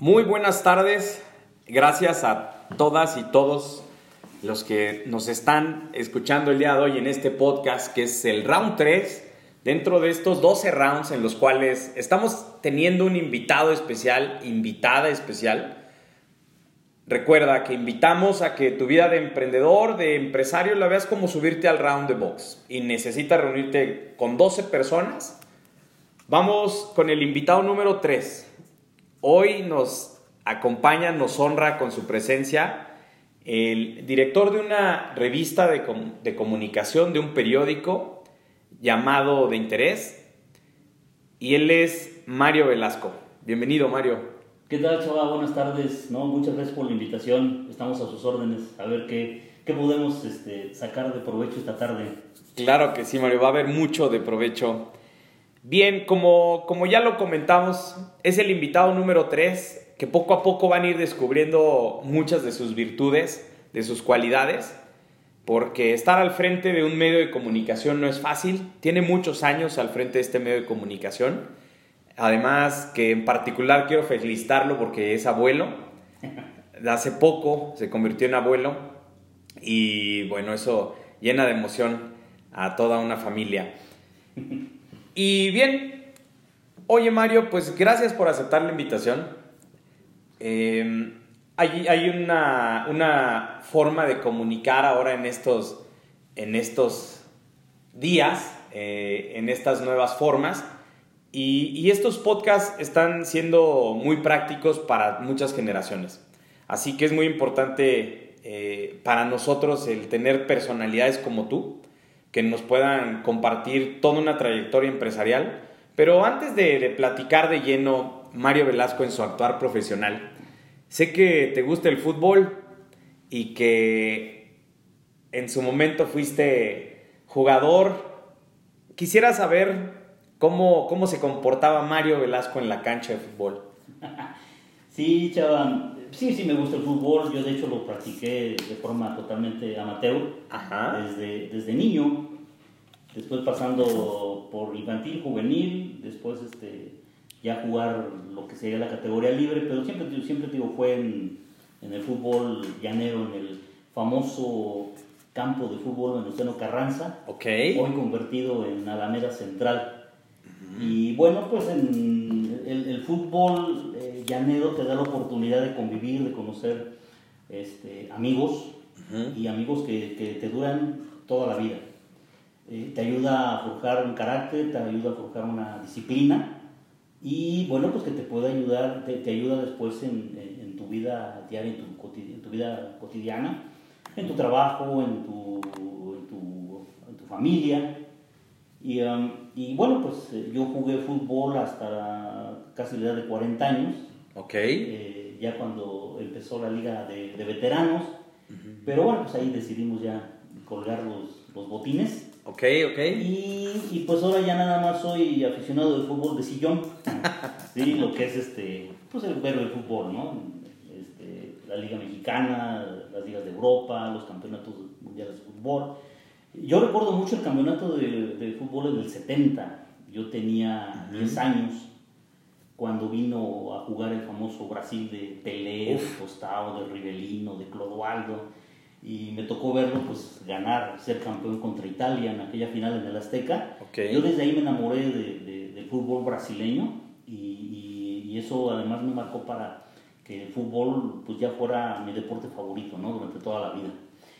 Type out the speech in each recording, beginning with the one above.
Muy buenas tardes. Gracias a todas y todos los que nos están escuchando el día de hoy en este podcast, que es el round 3, dentro de estos 12 rounds en los cuales estamos teniendo un invitado especial, invitada especial. Recuerda que invitamos a que tu vida de emprendedor, de empresario, la veas como subirte al round de box y necesitas reunirte con 12 personas. Vamos con el invitado número 3. Hoy nos acompaña, nos honra con su presencia el director de una revista de, de, comunicación, de un periódico llamado De Interés, y él es Mario Velasco. Bienvenido, Mario. ¿Qué tal, Chava? Buenas tardes. No, muchas gracias por la invitación. Estamos a sus órdenes. A ver qué, qué podemos este, sacar de provecho esta tarde. Claro que sí, Mario. Va a haber mucho de provecho. Bien, como, como ya lo comentamos, es el invitado número 3 que poco a poco van a ir descubriendo muchas de sus virtudes, de sus cualidades, porque estar al frente de un medio de comunicación no es fácil, tiene muchos años al frente de este medio de comunicación, además que en particular quiero felicitarlo porque es abuelo, hace poco se convirtió en abuelo y bueno, eso llena de emoción a toda una familia. Y bien, oye Mario, pues gracias por aceptar la invitación. Eh, hay, una, forma de comunicar ahora en estos, días, eh, en estas nuevas formas. Y, y, estos podcasts están siendo muy prácticos para muchas generaciones. Así que es muy importante eh, para nosotros el tener personalidades como tú, que nos puedan compartir toda una trayectoria empresarial. Pero antes de, platicar de lleno Mario Velasco en su actuar profesional, sé que te gusta el fútbol y que en su momento fuiste jugador. Quisiera saber cómo, cómo se comportaba Mario Velasco en la cancha de fútbol. Sí, chava, sí, sí me gusta el fútbol. Yo de hecho lo practiqué de forma totalmente amateur Ajá. Desde, desde niño. Después pasando por infantil, juvenil, después este, ya jugar lo que sería la categoría libre, pero siempre, siempre digo, fue en, en el fútbol llanero, en el famoso campo de fútbol Venustiano Carranza, okay. hoy convertido en Alameda Central. Y bueno, pues en el, el fútbol llanero te da la oportunidad de convivir, de conocer este, amigos uh -huh. y amigos que, que, te duran toda la vida. Eh, te ayuda a forjar un carácter, te ayuda a forjar una disciplina y bueno, pues que te puede ayudar, te, te ayuda después en, en, en, tu vida diaria, en tu, en tu, vida cotidiana, en tu trabajo, en tu, en tu, en tu familia. Y, um, y, bueno, pues eh, yo jugué fútbol hasta casi la edad de 40 años. Ok. Eh, ya cuando empezó la liga de, de veteranos. Uh -huh. Pero bueno, pues ahí decidimos ya colgar los, los botines. Ok, ok. Y, y, pues ahora ya nada más soy aficionado del fútbol de sillón. sí, lo que es este, pues el ver el fútbol, ¿no? Este, la Liga Mexicana, las ligas de Europa, los campeonatos mundiales de fútbol. Yo recuerdo mucho el campeonato de, de fútbol en el 70. Yo tenía uh -huh. 10 años cuando vino a jugar el famoso Brasil de Pelé, Uf. de Tostado, de Rivelino, de Clodoaldo y me tocó verlo pues ganar, ser campeón contra Italia en aquella final en el Azteca. Okay. Yo desde ahí me enamoré de, de, del fútbol brasileño y, y, y, eso además me marcó para que el fútbol pues ya fuera mi deporte favorito ¿no? durante toda la vida.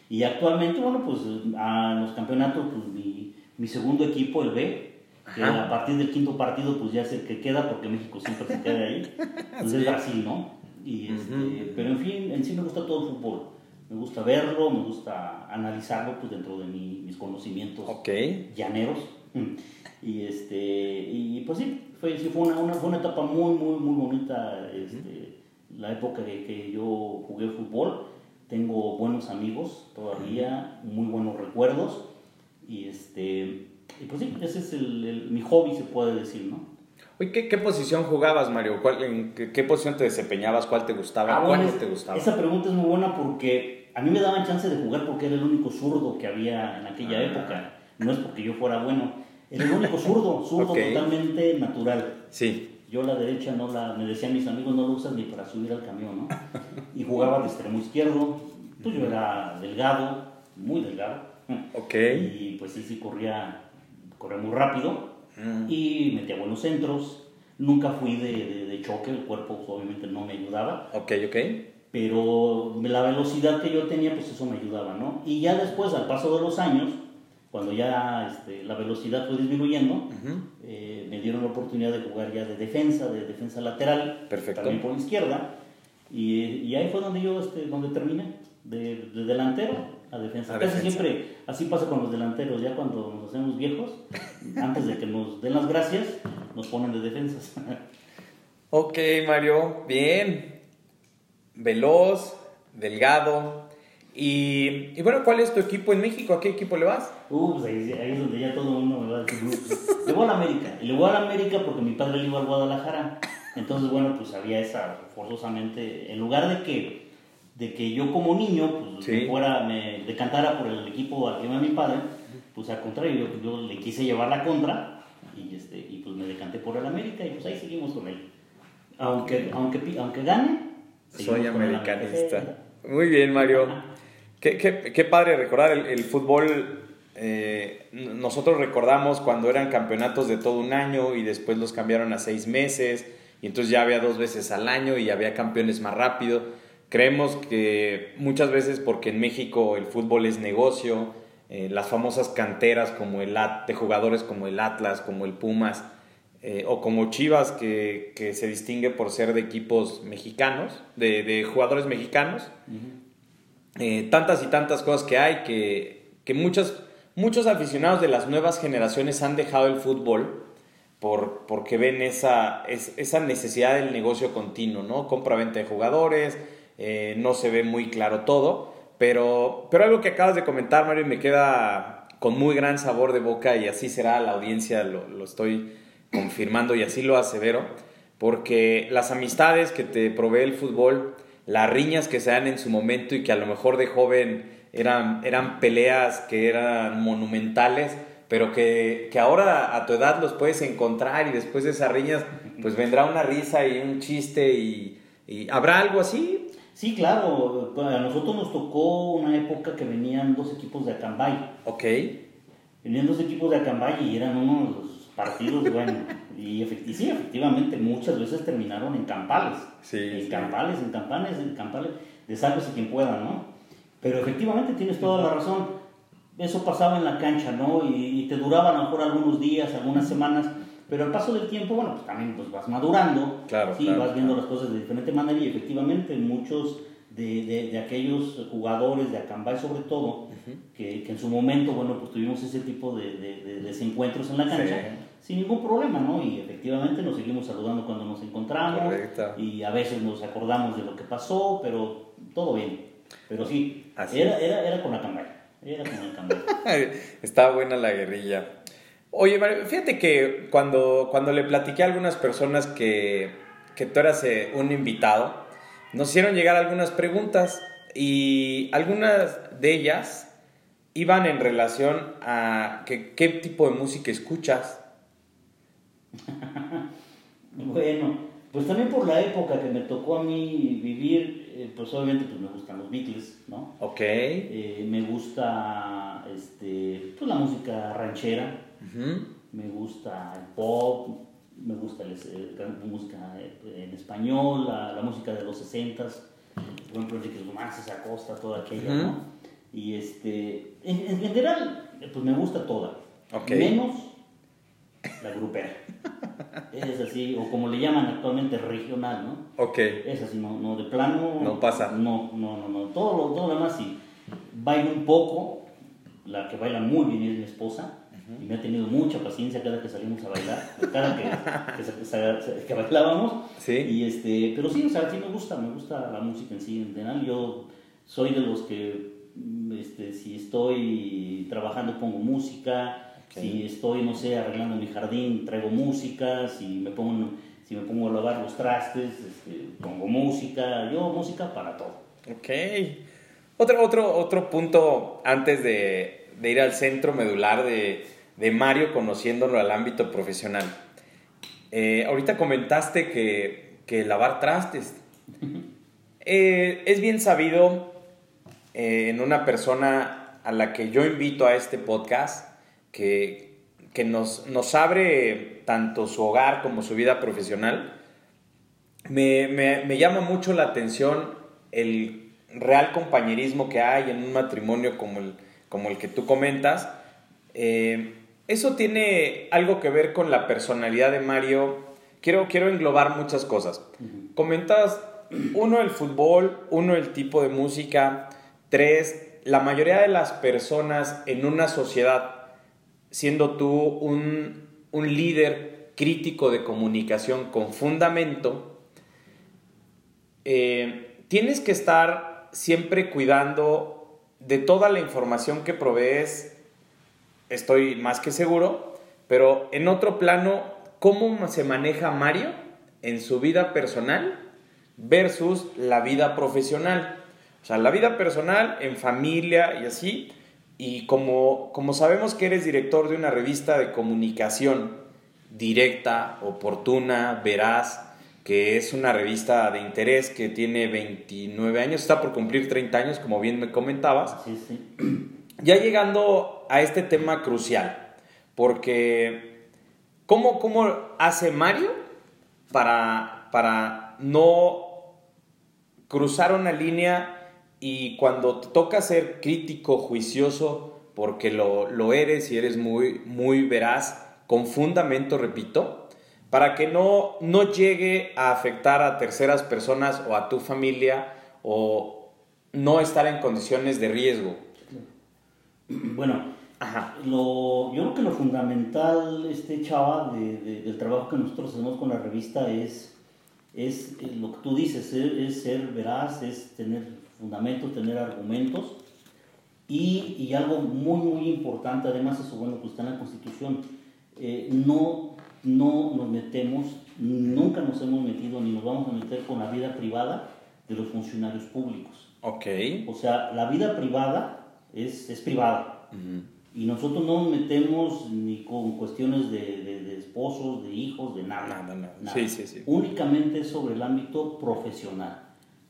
Y actualmente, bueno, pues a los campeonatos, pues mi, mi segundo equipo, el B, que a partir del quinto partido pues ya es el que queda porque México siempre se queda ahí, pues sí. es Brasil, ¿no? Y este, uh -huh. Pero en fin, en sí me gusta todo el fútbol me gusta verlo, me gusta analizarlo pues dentro de mi, mis conocimientos okay. llaneros. Y, este, y pues sí, fue, sí fue, una, una, fue una etapa muy, muy, muy bonita este, la época que, que yo jugué fútbol. Tengo buenos amigos todavía, muy buenos recuerdos. Y, este, y pues sí, ese es el, el, mi hobby, se puede decir, ¿no? Oye, ¿qué, ¿qué, posición jugabas, Mario? ¿Cuál, en qué, qué, posición te desempeñabas? ¿Cuál te gustaba? Ah, bueno, ¿Cuál no te gustaba? Esa pregunta es muy buena porque a mí me daban chance de jugar porque era el único zurdo que había en aquella ah. época. No es porque yo fuera bueno. Era el único zurdo, zurdo okay. totalmente natural. Sí. yo la derecha no la, me decían mis amigos, no la usas ni para subir al camión, ¿no? Y jugaba de extremo izquierdo, pues yo era delgado, muy delgado. Ok. Y pues sí, sí corría, corría muy rápido Mm. y metía buenos centros. Nunca fui de, de- de choque, el cuerpo obviamente no me ayudaba, Ok, ok. pero la velocidad que yo tenía, pues eso me ayudaba, ¿no? Y ya después, al paso de los años, cuando ya este, la velocidad fue disminuyendo, Ujú. eh, me dieron la oportunidad de jugar ya de defensa, de defensa lateral, Perfecto. también por izquierda, y, y ahí fue donde yo este, donde terminé, de, de delantero a defensa. A Casi defensa. siempre así pasa con los delanteros, ya cuando nos hacemos viejos, antes de que nos den las gracias, nos ponen de defensas. Ok, Mario, bien. Veloz, delgado. Y, y bueno, ¿cuál es tu equipo en México? ¿A qué equipo le vas? Uh, pues ahí, ahí es donde ya todo el mundo me va a decir, "Uh, pues, le voy a la América. Y le voy a la América porque mi padre le iba al Guadalajara. Entonces, bueno, pues había esa, forzosamente, en lugar de que, de que yo como niño, pues Sí. me fuera, me decantara por el equipo al que iba mi padre, pues al contrario, yo, yo le quise llevar la contra y, este, y pues me decanté por el América y pues ahí seguimos con él. Aunque, aunque, aunque gane, Soy americanista. Muy bien, Mario. Qué, qué- qué padre recordar el, el fútbol. eh, nosotros recordamos cuando eran campeonatos de todo un año y después los cambiaron a seis meses y entonces ya había dos veces al año y había campeones más rápido. Creemos que muchas veces porque en México el fútbol es negocio, eh, las famosas canteras como el At- de jugadores como el Atlas, como el Pumas eh, o como Chivas que, que se distingue por ser de equipos mexicanos, de, de jugadores mexicanos, eh, tantas y tantas cosas que hay que, que muchos, muchos aficionados de las nuevas generaciones han dejado el fútbol por, porque ven esa, es- esa necesidad del negocio continuo, ¿no? Compra-venta de jugadores, eh, no se ve muy claro todo, pero, pero algo que acabas de comentar, Mario, me queda con muy gran sabor de boca y así será la audiencia, lo, lo estoy confirmando y así lo asevero, porque las amistades que te provee el fútbol, las riñas que se dan en su momento y que a lo mejor de joven eran, eran peleas que eran monumentales, pero que, que ahora a tu edad los puedes encontrar y después de esas riñas pues vendrá una risa y un chiste y, y ¿habrá algo así? Sí, claro. A nosotros nos tocó una época que venían dos equipos de Acambay. Ok, Venían dos equipos de Acambay y eran unos partidos, bueno. Y efecti- sí, efectivamente, muchas veces terminaron en campales. Sí, En sí. campales, en campales, en campales. De sálvese quien pueda, ¿no? Pero efectivamente tienes toda la razón. Eso pasaba en la cancha, ¿no? Y, y te duraba a lo mejor algunos días, algunas semanas. Pero al paso del tiempo, bueno, pues también pues, vas madurando. Claro, Sí, claro, vas viendo claro. las cosas de diferente manera y efectivamente muchos de, de, de aquellos jugadores de Acambay sobre todo, que, que en su momento, bueno, pues tuvimos ese tipo de, de- de desencuentros en la cancha, sin ningún problema, ¿no? Y efectivamente nos seguimos saludando cuando nos encontramos Correcto. y a veces nos acordamos de lo que pasó, pero todo bien. Pero sí, Así era, era, era con Acambay, era con Acambay. Está buena la guerrilla. Oye, Mario, fíjate que cuando, cuando le platiqué a algunas personas que, que tú eras eh, un invitado, nos hicieron llegar algunas preguntas y algunas de ellas iban en relación a que, qué tipo de música escuchas. Bueno, pues también por la época que me tocó a mí vivir, eh, pues obviamente pues me gustan los Beatles, ¿no? Ok. Eh, me gusta este, pues la música ranchera, Me gusta el pop, me gusta el- la música en español, la, la música de los 60s, por ejemplo Enrique Romances, Acosta, toda aquella. ¿no? Y este, en, en general, pues me gusta toda, menos la grupera. Es así, o como le llaman actualmente regional, ¿no? Ok. Es así, no, no, de plano. No pasa. No, no, no, no. Todo lo, todo lo demás sí. Bailo un poco. La que baila muy bien es mi esposa. Y me ha tenido mucha paciencia cada que salimos a bailar. Cada que, que, bailábamos. Sí. Y este, pero sí, o sea, sí me gusta, me gusta la música en sí. En general, yo soy de los que, mm, este, si estoy trabajando, pongo música. Si estoy, no sé, arreglando mi jardín, traigo música. Si me pongo, si me pongo a lavar los trastes, este, pongo música. Yo, música para todo. Ok. Otro, otro, otro punto antes de, de ir al centro medular de, de Mario, conociéndolo al ámbito profesional. Eh, ahorita comentaste que, que lavar trastes. Eh, es bien sabido eh, en una persona a la que yo invito a este podcast que, que nos, nos abre tanto su hogar como su vida profesional. Me, me, llama mucho la atención el real compañerismo que hay en un matrimonio como el, como el que tú comentas. Eh, eso tiene algo que ver con la personalidad de Mario. Quiero, quiero englobar muchas cosas. Comentas, uno, el fútbol, uno, el tipo de música, tres, la mayoría de las personas en una sociedad, siendo tú un, un líder crítico de comunicación con fundamento, eh, tienes que estar siempre cuidando de toda la información que provees estoy más que seguro, pero en otro plano, ¿cómo se maneja Mario en su vida personal versus la vida profesional? O sea, la vida personal en familia y así, y como, como sabemos que eres director de una revista de comunicación directa, oportuna, veraz, que es una revista de interés que tiene 29 años, está por cumplir 30 años, como bien me comentabas. Sí, sí. Ya llegando a este tema crucial, porque ¿cómo, cómo hace Mario para, para no cruzar una línea y cuando te toca ser crítico, juicioso, porque lo, lo eres y eres muy, muy veraz, con fundamento, repito, para que no, no llegue a afectar a terceras personas o a tu familia o no estar en condiciones de riesgo? Bueno, Lo, yo creo que lo fundamental, este chava, de, de, del trabajo que nosotros hacemos con la revista es, es eh, lo que tú dices, es, es ser veraz, es tener fundamentos, tener argumentos. Y, y, algo muy, muy importante, además eso, bueno, pues está en la Constitución, eh, no, no nos metemos, nunca nos hemos metido ni nos vamos a meter con la vida privada de los funcionarios públicos. Ok. O sea, la vida privada es, es privada. Uh -huh. Y nosotros no nos metemos ni con cuestiones de, de, de esposos, de hijos, de nada. Nada, nada. nada. Sí, sí, sí. Únicamente sobre el ámbito profesional,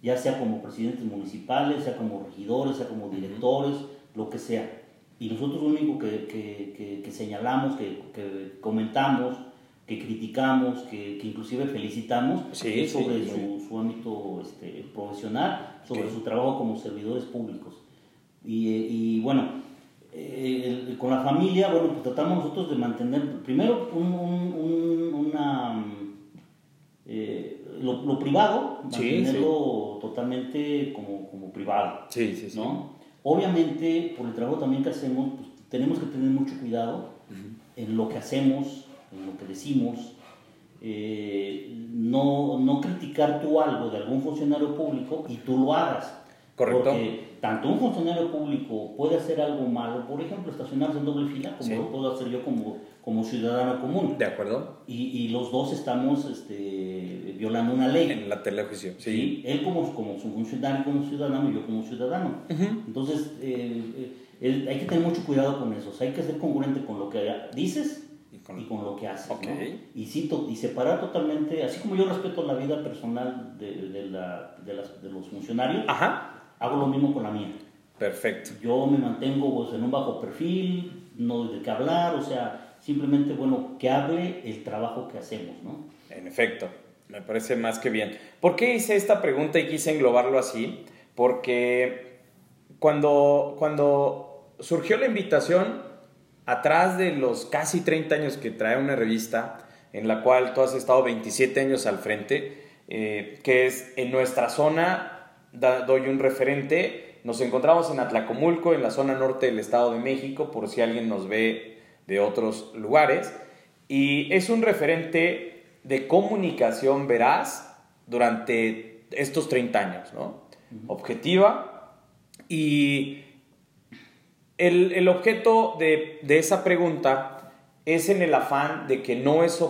ya sea como presidentes municipales, sea como regidores, sea como directores, uh -huh. lo que sea. Y nosotros lo único que, que, que, que señalamos, que, comentamos, que criticamos, que, inclusive felicitamos, es sobre su, su, ámbito este, profesional, sobre okay. su trabajo como servidores públicos. Y, y bueno, eh, el, con la familia, bueno, pues tratamos nosotros de mantener, primero, un, un, una, eh, lo, lo, privado, mantenerlo sí, totalmente como, como privado. Sí, sí, sí. ¿no? Obviamente, por el trabajo también que hacemos, pues, tenemos que tener mucho cuidado uh -huh. en lo que hacemos, en lo que decimos. Eh, no, no criticar tú algo de algún funcionario público y tú lo hagas. Correcto. Porque tanto un funcionario público puede hacer algo malo, por ejemplo, estacionarse en doble fila, como sí. lo puedo hacer yo como, como ciudadano común. De acuerdo. Y, y los dos estamos este, violando una ley. En la telejuicio, sí. sí. Él como, como su funcionario, como ciudadano, y yo como ciudadano. Uh -huh. Entonces, eh, eh, hay que tener mucho cuidado con eso. O sea, hay que ser congruente con lo que dices y con, y con lo que haces. Okay. ¿no? Y, sí, y separar totalmente, así como yo respeto la vida personal de, de, la, de, las, de los funcionarios. Ajá hago lo mismo con la mía. Perfecto. Yo me mantengo pues, en un bajo perfil, no de qué hablar, o sea, simplemente, bueno, que hable el trabajo que hacemos, ¿no? En efecto, me parece más que bien. ¿Por qué hice esta pregunta y quise englobarlo así? Porque cuando, cuando surgió la invitación, atrás de los casi 30 años que trae una revista, en la cual tú has estado 27 años al frente, eh, que es en nuestra zona da, doy un referente. Nos encontramos en Atlacomulco, en la zona norte del Estado de México, por si alguien nos ve de otros lugares. Y es un referente de comunicación veraz durante estos 30 años, ¿no? Objetiva. Y el, el objeto de, de, esa pregunta es en el afán de que no es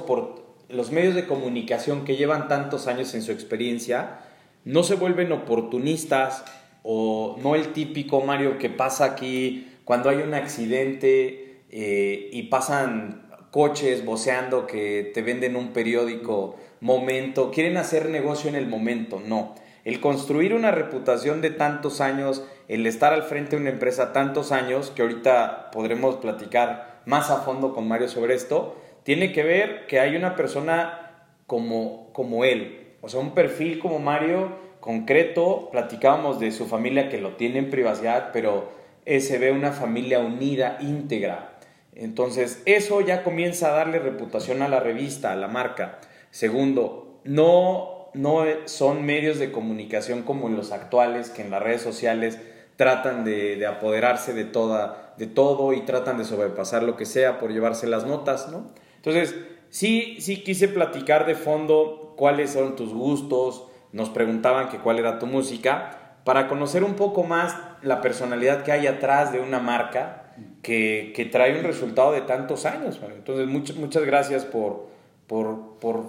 los medios de comunicación que llevan tantos años en su experiencia, no se vuelven oportunistas o no el típico Mario que pasa aquí cuando hay un accidente eh, y pasan coches voceando que te venden un periódico momento, quieren hacer negocio en el momento, no. El construir una reputación de tantos años, el estar al frente de una empresa tantos años, que ahorita podremos platicar más a fondo con Mario sobre esto, tiene que ver que hay una persona como, como él, o sea, un perfil como Mario concreto, platicábamos de su familia que lo tiene en privacidad, pero se ve una familia unida, íntegra. Entonces, eso ya comienza a darle reputación a la revista, a la marca. Segundo, no, no son medios de comunicación como los actuales, que en las redes sociales tratan de, apoderarse de, toda, de todo y tratan de sobrepasar lo que sea por llevarse las notas, ¿no? Entonces, sí, sí quise platicar de fondo cuáles son tus gustos, nos preguntaban que cuál era tu música, para conocer un poco más la personalidad que hay atrás de una marca que, que trae un resultado de tantos años. Entonces, muchas, muchas gracias por, por, por,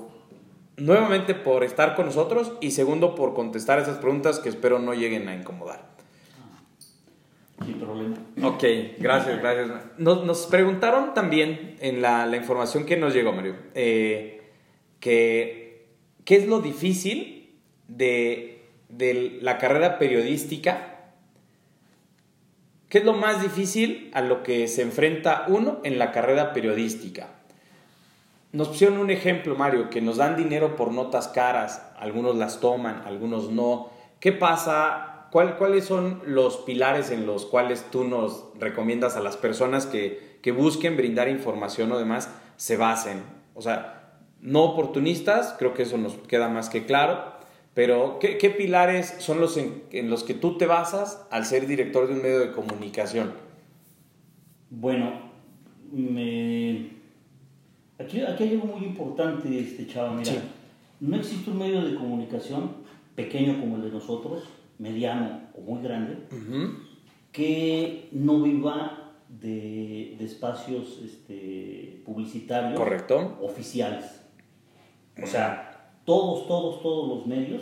nuevamente, por estar con nosotros y segundo, por contestar esas preguntas que espero no lleguen a incomodar. Sin problema. Ok, gracias, gracias. Nos, nos preguntaron también en la, la, información que nos llegó, Mario, eh, que qué es lo difícil de, de la carrera periodística ¿Qué es lo más difícil a lo que se enfrenta uno en la carrera periodística? Nos pusieron un ejemplo, Mario, que nos dan dinero por notas caras, algunos las toman, algunos no. ¿Qué pasa? ¿Cuáles son los pilares en los cuales tú nos recomiendas a las personas que, que busquen brindar información o demás se basen? O sea, no oportunistas, creo que eso nos queda más que claro, pero, ¿qué, pilares son los en, los que tú te basas al ser director de un medio de comunicación? Bueno, aquí, aquí hay algo muy importante, este chava. Mira, no existe un medio de comunicación pequeño como el de nosotros, mediano o muy grande, que no viva de, espacios este, publicitarios Correcto. oficiales. O sea, todos, todos, todos los medios,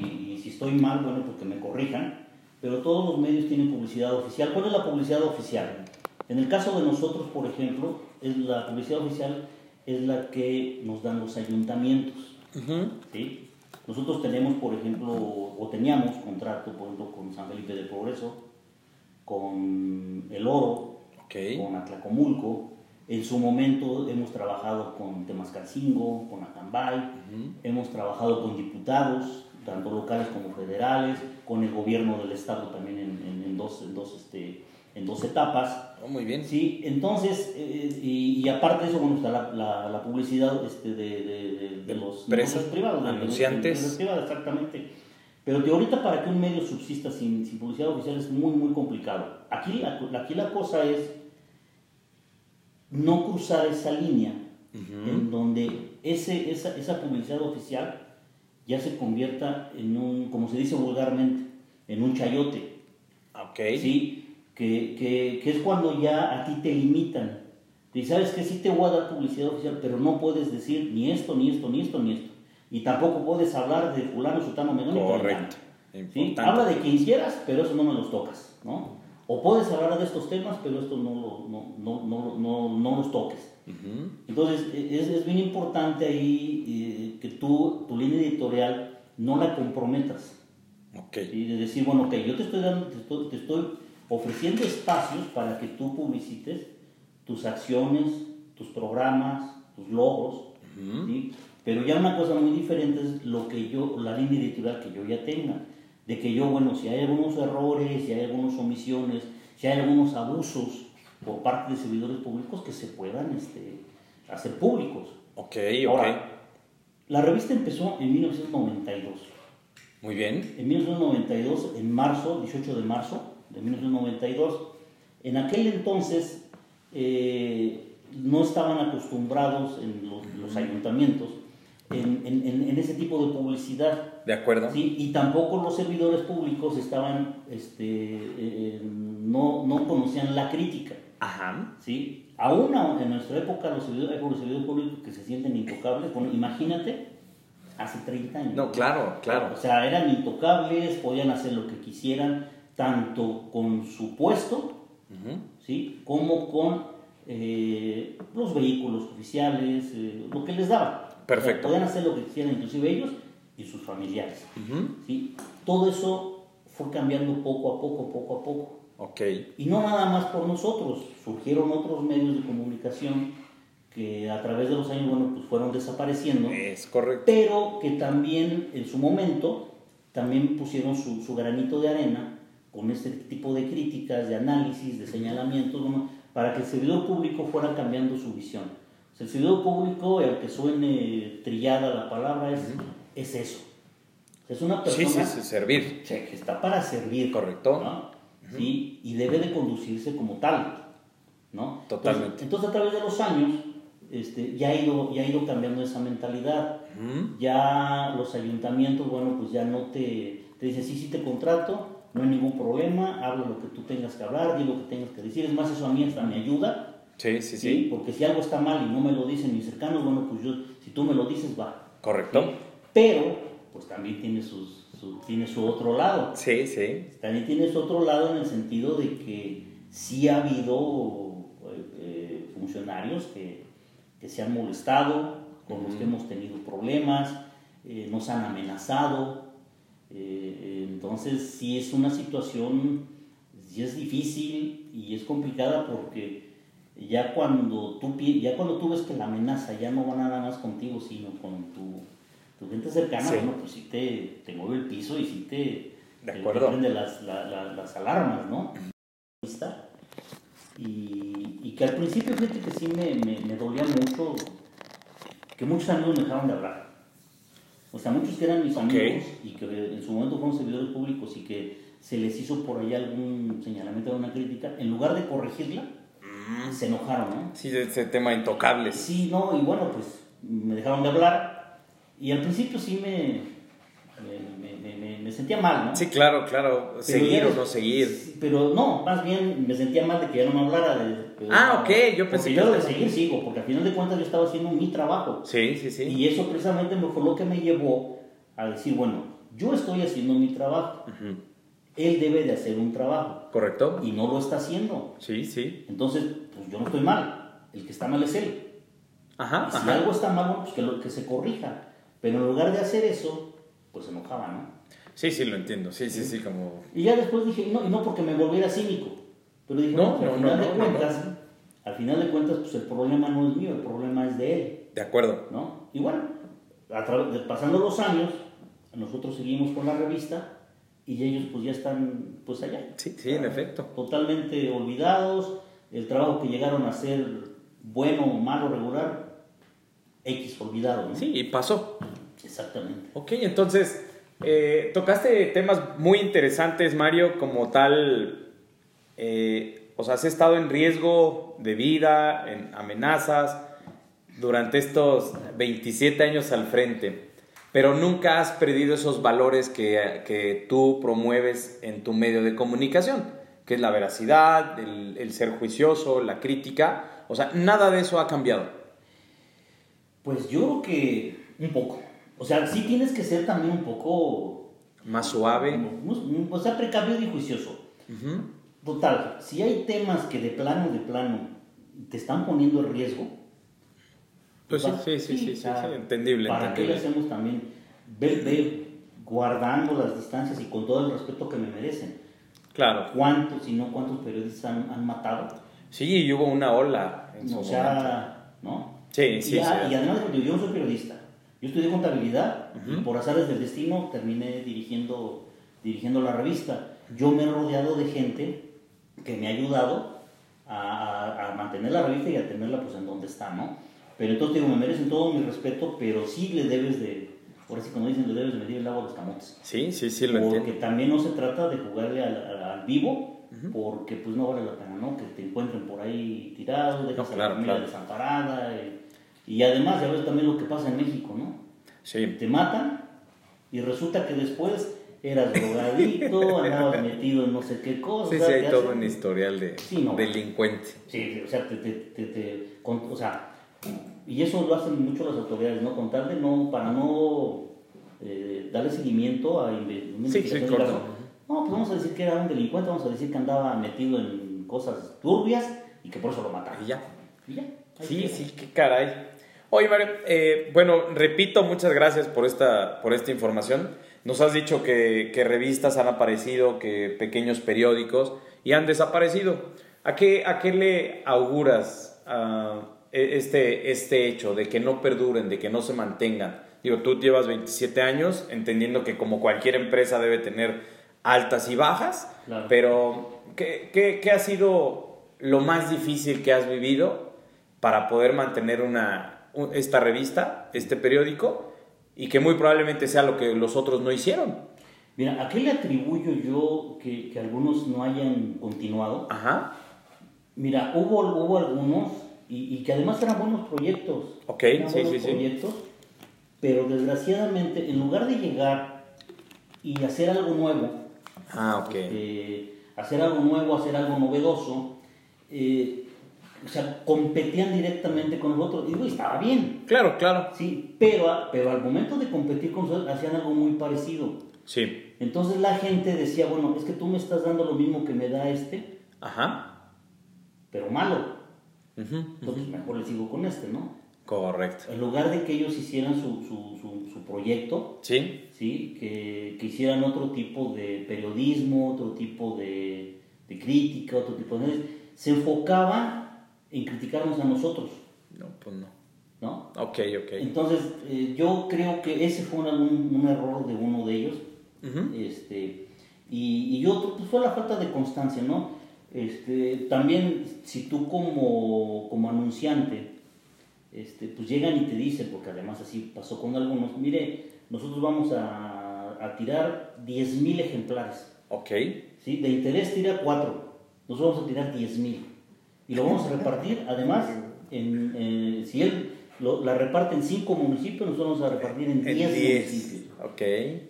y, si estoy mal, bueno, porque me corrijan, pero todos los medios tienen publicidad oficial. ¿Cuál es la publicidad oficial? En el caso de nosotros, por ejemplo, es la publicidad oficial es la que nos dan los ayuntamientos. ¿sí? Nosotros tenemos, por ejemplo, o teníamos contrato, por ejemplo, con San Felipe de Progreso, con El Oro, con Atlacomulco, en su momento hemos trabajado con Temascalcingo, con Atambay, hemos trabajado con diputados, tanto locales como federales, con el gobierno del estado también en, dos, en dos, este, en dos etapas. Oh, muy bien. Sí, entonces, eh, y, aparte de eso, bueno, está la, la, publicidad este, de, de, los empresas privados, anunciantes. exactamente. Pero que ahorita para que un medio subsista sin, sin publicidad oficial es muy, muy complicado. Aquí, aquí la cosa es no cruzar esa línea en donde ese, esa, esa, publicidad oficial ya se convierta en un, como se dice vulgarmente, en un chayote. Ok. ¿Sí? Que, que, que es cuando ya a ti te limitan. Y sabes que sí te voy a dar publicidad oficial, pero no puedes decir ni esto, ni esto, ni esto, ni esto. Y tampoco puedes hablar de fulano, sutano, menor. Correcto. ¿Sí? Habla de quien quieras, pero eso no me los tocas, ¿no? O puedes hablar de estos temas, pero esto no, no, no, no, no, no los toques. Entonces, e, es, es, bien importante ahí eh, que tú, tu línea editorial, no la comprometas. Okay. Y de decir, bueno, ok, yo te estoy, dando, te estoy, ofreciendo espacios para que tú publicites tus acciones, tus programas, tus logros, ¿sí? Pero ya una cosa muy diferente es lo que yo, la línea editorial que yo ya tenga de que yo, bueno, si hay algunos errores, si hay algunas omisiones, si hay algunos abusos por parte de servidores públicos que se puedan este, hacer públicos. Ok, ok. la revista empezó en 1992. Muy bien. En 1992, en marzo, 18 de marzo de 1992. En aquel entonces eh, no estaban acostumbrados en los ayuntamientos en, ese tipo de publicidad. De acuerdo. ¿sí? Y tampoco los servidores públicos estaban, este, eh, no, no, conocían la crítica. Ajá. ¿sí? Aún en nuestra época los servidores, hay los servidores públicos que se sienten intocables. Bueno, imagínate, hace 30 años. No, claro, claro. O sea, eran intocables, podían hacer lo que quisieran, tanto con su puesto, ¿sí? como con eh, los vehículos oficiales, eh, lo que les daba. Perfecto. podían hacer lo que quisieran, inclusive ellos y sus familiares. ¿sí? Todo eso fue cambiando poco a poco, poco a poco. Ok. Y no nada más por nosotros, surgieron otros medios de comunicación que a través de los años, bueno, pues fueron desapareciendo. Es correcto. Pero que también en su momento, también pusieron su, su granito de arena con este tipo de críticas, de análisis, de señalamientos, bueno, para que el servidor público fuera cambiando su visión. O sea, el servidor público, aunque suene trillada la palabra, es, es eso. Es una persona Sí, sí, sí, servir. que está para servir. Correcto. ¿no? Sí, y debe de conducirse como tal. ¿no? Totalmente. Entonces, entonces, a través de los años este, ya, ha ido, ya ha ido cambiando esa mentalidad. Ujú. Ya los ayuntamientos, bueno, pues ya no te, te dicen, sí, sí te contrato, no hay ningún problema, habla lo que tú tengas que hablar, di lo que tengas que decir. Es más, eso a mí hasta me ayuda. Sí, sí, ¿sí? sí. Porque si algo está mal y no me lo dicen mis cercanos, bueno, pues yo, si tú me lo dices, va. Correcto. ¿sí? Pero, pues también tiene, sus, su, tiene su otro lado. Sí, sí. También tiene su otro lado en el sentido de que sí ha habido eh, eh, funcionarios que, que se han molestado, con los que hemos tenido problemas, eh, nos han amenazado. eh, entonces sí es una situación, sí es difícil y es complicada porque ya cuando tú, ya cuando tú ves que la amenaza ya no va nada más contigo, sino con tu, tu gente cercana, Sí. bueno, pues sí te, te mueve el piso y sí te, De te- te acuerdo. prende las, la- la- las alarmas, ¿no? Y, y que al principio, fíjate que sí me, me, me dolía mucho que muchos amigos me dejaron de hablar. O sea, muchos que eran mis amigos y que en su momento fueron servidores públicos y que se les hizo por ahí algún señalamiento o una crítica, en lugar de corregirla, se enojaron, ¿no? Sí, ese tema intocables. Sí, no, y bueno, pues me dejaron de hablar y al principio sí me, me, me- me- me sentía mal, ¿no? Sí, claro, claro. Pero Seguir o no seguir. Pero no, más bien me sentía mal de que ya no me hablara. De, de- Ah, ok, yo pensé que- yo de seguir sigo, porque al final de cuentas yo estaba haciendo mi trabajo. Sí, sí, sí. Y eso precisamente me fue lo que me llevó a decir, bueno, yo estoy haciendo mi trabajo, Ujú. él debe de hacer un trabajo ¿Correcto? y no lo está haciendo. Sí, sí. Entonces, pues yo no estoy mal, el que está mal es él. Ajá, Y si ajá. algo está mal, pues que, lo, que se corrija. Pero en lugar de hacer eso, pues se enojaba, ¿no? Sí, sí, lo entiendo. Sí, sí, sí, como... Y ya después dije, no, y no porque me volviera cínico, pero dije, No, no, pues, no, al final no, de cuentas, al final de cuentas, pues el problema no es mío, el problema es de él, De acuerdo. ¿no? Y bueno, a pasando los años, nosotros seguimos con la revista y ellos pues ya están pues allá. Sí, sí, en efecto. Totalmente olvidados, el trabajo que llegaron a hacer bueno, malo, regular, X olvidado, ¿no? Sí, y pasó. Exactamente. Ok, entonces, eh, tocaste temas muy interesantes, Mario, como tal, eh, o sea, has estado en riesgo de vida, en amenazas, durante estos 27 años al frente, pero nunca has perdido esos valores que, que tú promueves en tu medio de comunicación, que es la veracidad, el, el ser juicioso, la crítica, o sea, nada de eso ha cambiado. Pues yo creo que un poco. O sea, sí tienes que ser también un poco Más suave. O sea, precavido y juicioso. Ujú. Total, si hay temas que de plano, de plano, te están poniendo en riesgo. Pues sí, sí, sí, sí, sí, o sea, sí, entendible. ¿Para qué le entendible. hacemos también? Ve, ve guardando las distancias y con todo el respeto que me merecen. Claro. ¿Cuántos y no cuántos periodistas han, han matado? Sí, y hubo una ola en su o momento. sea, ¿no? Sí, sí, y, sí. y además, yo soy periodista. Yo estudié contabilidad y por azares del destino terminé dirigiendo, dirigiendo la revista. Yo me he rodeado de gente que me ha ayudado a, a- a mantener la revista y a tenerla pues en donde está, ¿no? Pero entonces digo, me merecen todo mi respeto, pero sí le debes de, por así como dicen, le debes de medir el agua a los camotes. Sí, sí, sí, lo porque entiendo. también no se trata de jugarle al, vivo, porque pues no vale la pena, ¿no? Que te encuentren por ahí tirado, dejas No, a claro, la familia claro. desamparada. Y además, ya ves también lo que pasa en México, ¿no? Sí, Te matan y resulta que después eras drogadicto, andabas metido en no sé qué cosa. sí, sí, hay todo hacen- un historial de Sí, no. delincuente. Sí, o sea, te, te, te, te- con- o sea, y eso lo hacen mucho las autoridades, ¿no? Contarle, no, para no eh, darle seguimiento a Sí, investigación sí, del corto. No, pues vamos a decir que era un delincuente, vamos a decir que andaba metido en cosas turbias y que por eso lo mataron. Y ya. Y ya. Sí, queda. sí, qué caray. Oye, Mario, eh, bueno, repito, muchas gracias por esta, por esta información. Nos has dicho que, que revistas han aparecido, que pequeños periódicos y han desaparecido. ¿A qué, a qué le auguras e- este, este hecho de que no perduren, de que no se mantengan? Digo, tú llevas 27 años, entendiendo que como cualquier empresa debe tener altas y bajas, Claro. pero ¿qué, qué, qué ha sido lo más difícil que has vivido para poder mantener una, un- esta revista, este periódico, y que muy probablemente sea lo que los otros no hicieron? Mira, ¿a qué le atribuyo yo que, que algunos no hayan continuado? Ajá, Mira, hubo, hubo algunos y, y que además eran buenos proyectos. Ok, Eran sí, buenos sí, sí. proyectos, pero desgraciadamente, en lugar de llegar y hacer algo nuevo, ah, ok. eh, hacer algo nuevo, hacer algo novedoso, eh, o sea, competían directamente con nosotros. Y digo, estaba bien, Claro, claro. sí, pero, pero al momento de competir con nosotros hacían algo muy parecido. Sí, Entonces la gente decía, bueno, es que tú me estás dando lo mismo que me da este, ajá. pero malo. Ujú, Entonces mejor le sigo con este, ¿no? Correcto. En lugar de que ellos hicieran su, su, su, su proyecto, Sí, ¿sí? Que, que hicieran otro tipo de periodismo, otro tipo de, de crítica, otro tipo de... Se enfocaban en criticarnos a nosotros, no, pues no. ¿no? Ok, ok. Entonces, eh, yo creo que ese fue un, un- un error de uno de ellos. Ujú. este, y, y otro pues, fue la falta de constancia, ¿no? Este, también, si tú como, como anunciante, este, pues llegan y te dicen, porque además así pasó con algunos, mire, nosotros vamos a, a tirar 10.000 ejemplares, Ok. ¿sí? De interés tira 4, nosotros vamos a tirar 10.000. Y lo vamos a repartir, además, en, eh, si él lo- la reparte en 5 municipios, nosotros vamos a repartir en 10 En 10. municipios. Ok.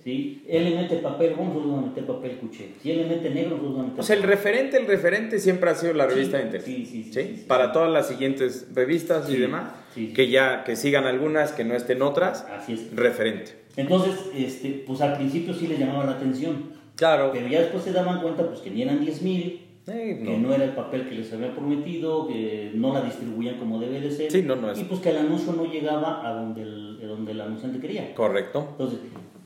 ¿sí? Él le mete papel nosotros vamos a meter papel cuché. Si él le mete negro, nosotros vamos a meter O sea, el referente, el referente siempre ha sido la revista sí, sí, sí, sí, sí. Para todas las siguientes revistas y demás, que ya que sigan algunas, que no estén otras, Así es. referente. Entonces, este, pues al principio sí les llamaba la atención, Claro. pero ya después se daban cuenta pues que ni eran 10 mil, Eh, que no. era el papel que les había prometido, que no la distribuían como debe de ser, Sí, no, no es. y pues que el anuncio no llegaba a donde el, a donde el anunciante quería. Correcto. Entonces,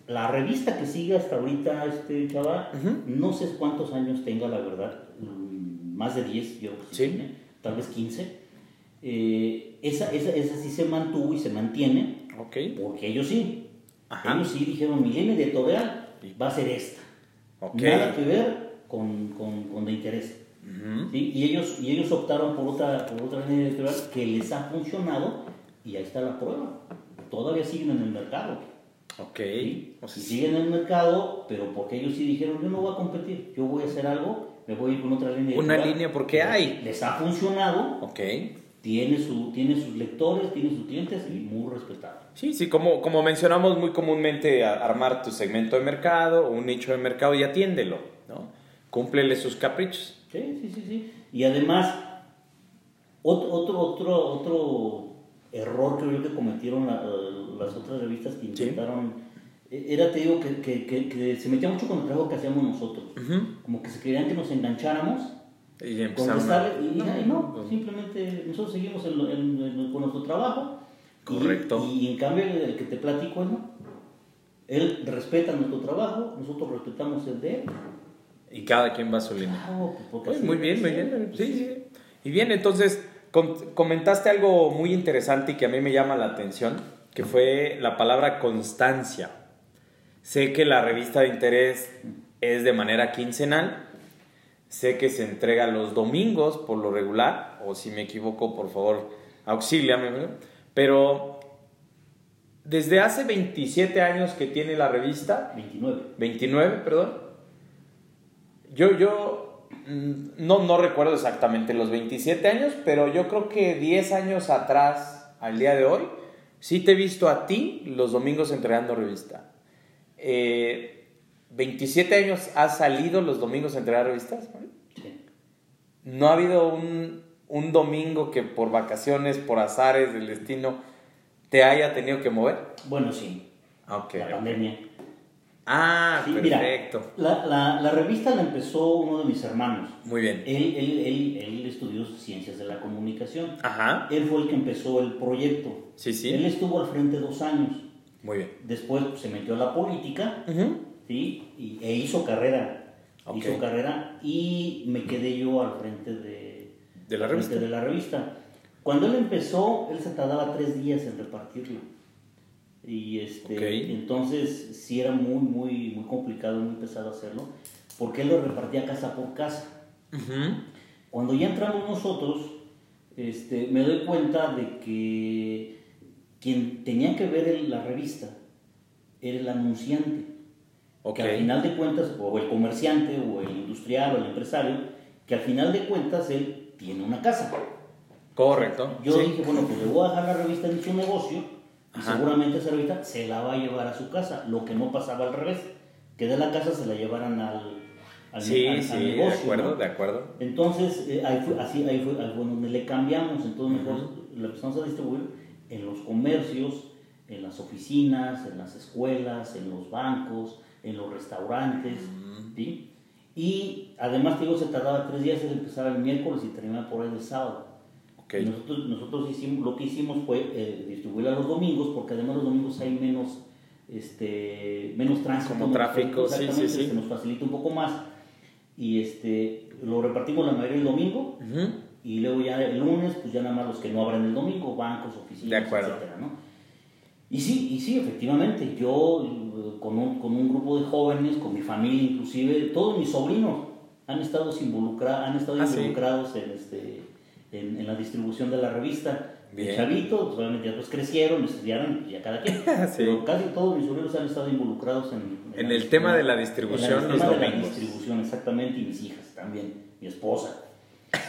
la revista que sigue hasta ahorita, este chaval, no sé cuántos años tenga, la verdad, mm, más de 10, yo creo que sí, tiene, tal vez 15. Eh, esa, esa, esa sí se mantuvo y se mantiene, Ok. porque ellos sí. Ajá. Ellos sí dijeron, mi línea editorial va a ser esta. Nada que ver con, con, con de interés. Ujú. ¿sí? Y, ellos, y ellos optaron por otra, por otra línea editorial que les ha funcionado y ahí está la prueba. Todavía siguen en el mercado. Ok. ¿sí? O sea, Y siguen en el mercado, pero porque ellos sí dijeron, yo no voy a competir, yo voy a hacer algo, me voy a ir con otra línea. Una editorial". línea, porque hay. Les ha funcionado, Ok. tiene, su, tiene sus lectores, tiene sus clientes y muy respetado. Sí, sí, como, como mencionamos muy comúnmente, armar tu segmento de mercado, un nicho de mercado y atiéndelo, ¿no? Cúmplele sus caprichos. Sí, sí, sí, sí. Y además, otro, otro, otro, otro error creo que cometieron la- las otras revistas que intentaron, e- era, te digo, que, que, que, que se metía mucho con el trabajo que hacíamos nosotros. Ujú. Como que se querían que nos engancháramos Y empezaron a... y, y- y no, pues, simplemente nosotros seguimos en en- en- con nuestro trabajo. y- Correcto. Y, en cambio el que te platico, ¿no? Él respeta nuestro trabajo, nosotros respetamos el de él. Y cada quien va a su línea. Claro, pues, muy bien, muy bien. Sí, sí. Y bien, entonces, com- comentaste algo muy interesante y que a mí me llama la atención, que fue la palabra constancia. Sé que la revista de interés es de manera quincenal, sé que se entrega los domingos por lo regular, o si me equivoco, por favor, auxíliame, pero desde hace 27 años que tiene la revista, 29. 29, perdón. Yo, yo mm, no, no recuerdo exactamente los 27 años, pero yo creo que 10 años atrás, al día de hoy, sí te he visto a ti los domingos entregando revista. Eh, ¿27 años has salido los domingos a entregar revistas? Sí. ¿No ha habido un, un domingo que por vacaciones, por azares del destino, te haya tenido que mover? Bueno, sí. Ah, la pandemia. Ah, Sí, mira, perfecto. la, la- la revista la empezó uno de mis hermanos. Muy bien. Él, él, él, él estudió ciencias de la comunicación. Ajá. Él fue el que empezó el proyecto. Sí, sí. Él estuvo al frente dos años. Muy bien. Después pues, se metió a la política Ujú. ¿sí? y, e hizo carrera. Ok. Hizo carrera y me quedé yo al frente de, De la al frente revista. de la revista. Cuando él empezó, él se tardaba tres días en repartirlo. Y este, entonces sí era muy, muy, muy complicado, muy pesado hacerlo, porque él lo repartía casa por casa. Cuando ya entramos nosotros, este, me doy cuenta de que quien tenía que ver el- la revista era el anunciante. Ok. Que al final de cuentas, o el comerciante, o el industrial, o el empresario, que al final de cuentas él tiene una casa. Correcto. Yo Sí. dije, bueno, pues le voy a dejar la revista en su negocio Ajá. seguramente esa revista se la va a llevar a su casa. Lo que no pasaba al revés, que de la casa se la llevaran al, al, Sí, al- al sí, de negocio. acuerdo, ¿no? de acuerdo. Entonces, eh, ahí fue, así, ahí fue, ahí fue donde le cambiamos. Entonces, mejor la empezamos a distribuir en los comercios, en las oficinas, en las escuelas, en los bancos, en los restaurantes. ¿sí? Y además, te digo, se tardaba tres días, él empezaba el miércoles y terminaba por ahí el sábado. Ok. Y Nosotros, nosotros hicimos, lo que hicimos fue eh, distribuirla los domingos, porque además los domingos hay menos, este, menos tránsito. Como tráfico, sí, exactamente, sí, sí. Se nos facilita un poco más. Y este, lo repartimos la mayoría el domingo, Ujú. y luego ya el lunes, pues ya nada más los que no abran el domingo, bancos, oficinas, etcétera, ¿no? Y sí, y sí, efectivamente, yo eh, con un, con un grupo de jóvenes, con mi familia inclusive, todos mis sobrinos han estado, involucra han estado Ah, sí. involucrados en, este, en, en la distribución de la revista. Bien. El chavito, pues, obviamente ya pues crecieron, estudiaron, ya cada quien. Sí. Pero casi todos mis sobrinos han estado involucrados en... En la el tema de la en distribución el los tema de la domingos. distribución, exactamente, y mis hijas también, mi esposa.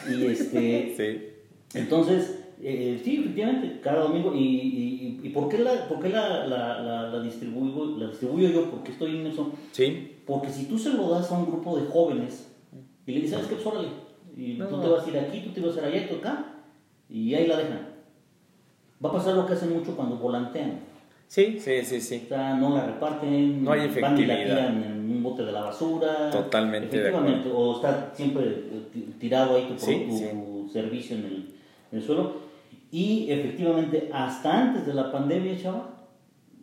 Y este... Sí. Entonces, eh, sí, efectivamente, cada domingo. ¿Y, y, y por qué, la, por qué la, la, la, la distribuyo, la distribuyo yo? ¿Por qué estoy en eso? Sí. Porque si tú se lo das a un grupo de jóvenes y le dices, ¿sabes qué? Pues órale. Y No. tú te vas a ir aquí, tú te vas a ir allá, tú acá, y ahí la dejan. Va a pasar lo que hacen mucho cuando volantean. Sí, sí, sí, sí. O sea, no la reparten, No hay van y la efectividad. tiran en un bote de la basura. Totalmente de Efectivamente, o está siempre eh, ti- tirado ahí tu, Sí, tu sí. servicio en el, en el suelo. Y efectivamente, hasta antes de la pandemia, chaval,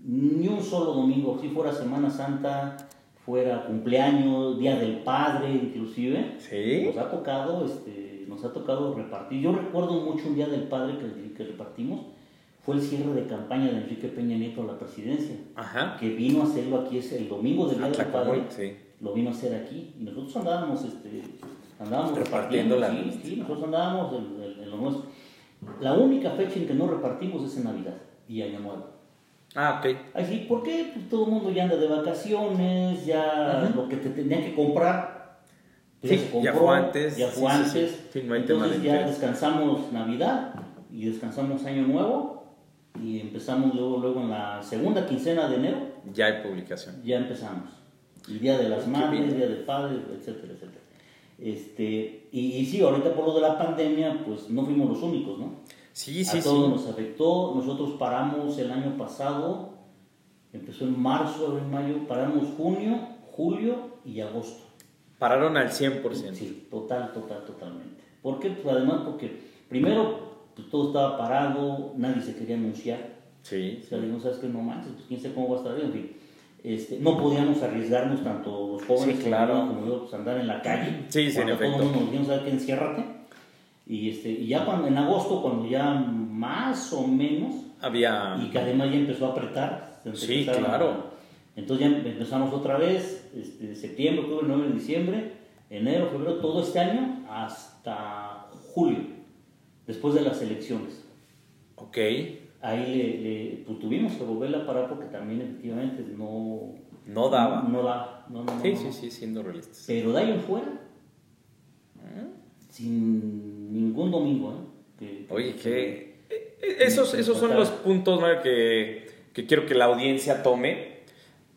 ni un solo domingo, si fuera Semana Santa, fuera cumpleaños, Día del Padre, inclusive, Sí. nos ha tocado, este, nos ha tocado repartir. Yo recuerdo mucho un Día del Padre que, que repartimos, fue el cierre de campaña de Enrique Peña Nieto a la presidencia Ajá. que vino a hacerlo aquí es el domingo del Día del Atlacomulco, Padre, sí. lo vino a hacer aquí y nosotros andábamos este andábamos Repartiendo repartiendo la sí, sí, nosotros andábamos en, en- en lo nuestro la única fecha en que no repartimos es en Navidad y Año Nuevo Ah, ok. Ay, sí, ¿por qué? Pues todo el mundo ya anda de vacaciones, ya lo que te tenían que comprar pues Sí, se compró, ya fue antes, ya fue sí, antes. sí. Sí, no hay tema Entonces ya interés. descansamos Navidad y descansamos Año Nuevo y empezamos luego, luego en la segunda quincena de enero Ya hay publicación. ya empezamos. El Día de las Madres, el Día del Padre, etcétera, etcétera. Este, y, y sí, ahorita por lo de la pandemia, pues no fuimos los únicos, ¿no? Sí, sí, A todos sí. nos afectó. Nosotros paramos el año pasado, empezó en marzo, abril, mayo, paramos junio, julio y agosto. Pararon al 100%. Sí, total, total, totalmente. ¿Por qué? Pues además porque primero pues, todo estaba parado, nadie se quería anunciar. Sí. O sea, digo, ¿sabes qué? No manches, pues quién sabe cómo va a estar. En fin, este, no podíamos arriesgarnos tanto los jóvenes Sí, claro. como yo, pues andar en la calle. Sí, sí, en todo efecto. el mundo nos dijeron, ¿sabes qué? Enciérrate. Y, este, y ya cuando, en agosto, cuando ya más o menos, Había. y que además ya empezó a apretar. Sí, a- claro. entonces ya empezamos otra vez, este, septiembre, octubre, noviembre, diciembre, enero, febrero, todo este año hasta julio, después de las elecciones. Ok. Ahí le, le- pues, tuvimos que volverla a parar porque también efectivamente no... No daba. No, daba. No, no, no, Sí, no. sí, sí, siendo realistas. Pero de ahí en fuera, sin ningún domingo, ¿eh? Que- que- Oye, que esos, esos son los puntos ¿no? que, que quiero que la audiencia tome.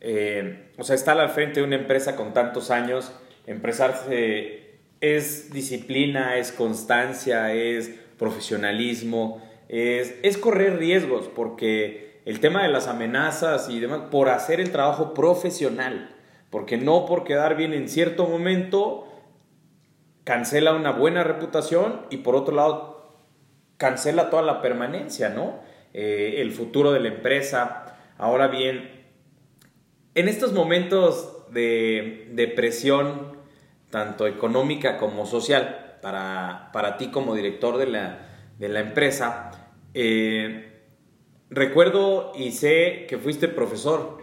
Eh, o sea, estar al frente de una empresa con tantos años, empresarse es disciplina, es constancia, es profesionalismo, es, es correr riesgos, porque el tema de las amenazas y demás, por hacer el trabajo profesional, porque no por quedar bien en cierto momento cancela una buena reputación y por otro lado cancela toda la permanencia, ¿no? Eh, el futuro de la empresa. Ahora bien, en estos momentos de, de presión, tanto económica como social, para, para ti como director de la, de la empresa, eh, recuerdo y sé que fuiste profesor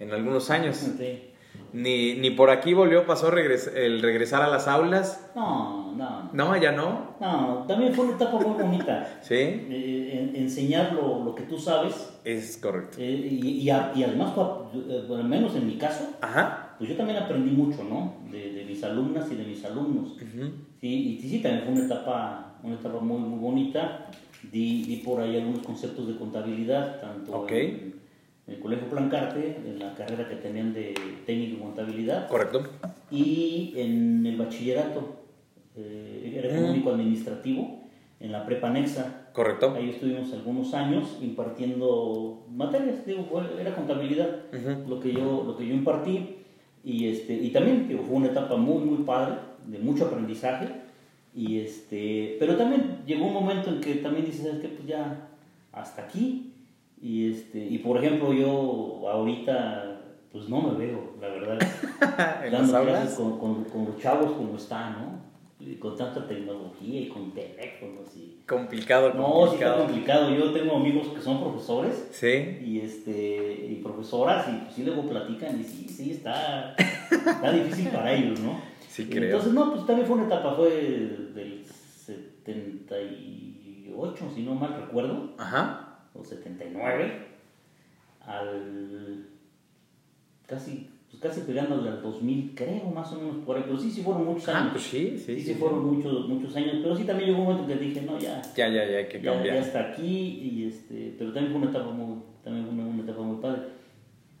en algunos años. Ni, ni por aquí volvió, pasó el regresar a las aulas. No, no. No, ya no. No, también fue una etapa muy bonita. sí. Eh, enseñar lo, lo, que tú sabes. Es correcto. Eh, y, y, además, pues, al menos en mi caso, Ajá. pues yo también aprendí mucho, ¿no? De, de mis alumnas y de mis alumnos. sí, y sí, también fue una etapa, una etapa muy, muy bonita. Di, di por ahí algunos conceptos de contabilidad, tanto en, el Colegio Plancarte, en la carrera que tenían de técnico y contabilidad. Correcto. Y en el bachillerato, eh, era económico administrativo, en la prepa anexa. Correcto. Ahí estuvimos algunos años impartiendo materias, digo, era contabilidad, lo, que yo, lo que yo impartí. Y, este, y también digo, fue una etapa muy, muy padre, de mucho aprendizaje. Y este, pero también llegó un momento en que también dices, ¿sabes qué? Pues ya hasta aquí. Y, este, y por ejemplo, yo ahorita, pues no me veo, la verdad, dando clases con, con, con, los chavos como están, ¿no? Y con tanta tecnología y con teléfonos y... Complicado, No, sí está complicado. Yo tengo amigos que son profesores. Sí. Y, este, y profesoras y pues, sí luego platican y sí, sí, está, está difícil para ellos, ¿no? Sí, creo. Entonces, no, pues también fue una etapa, fue del 78, si no mal recuerdo. Ajá. O 79. Al. casi, pues casi pegándole al 2000, creo, más o menos por ahí. Pero sí, sí fueron muchos Ah, años. pues sí, sí. Sí, sí, fueron Muchos, muchos años. Pero sí también llegó un momento que dije, no, ya. Ya, ya, ya hay que Ya, cambiar. ya está aquí. Y este, pero también fue una etapa muy, también fue una, una etapa muy padre.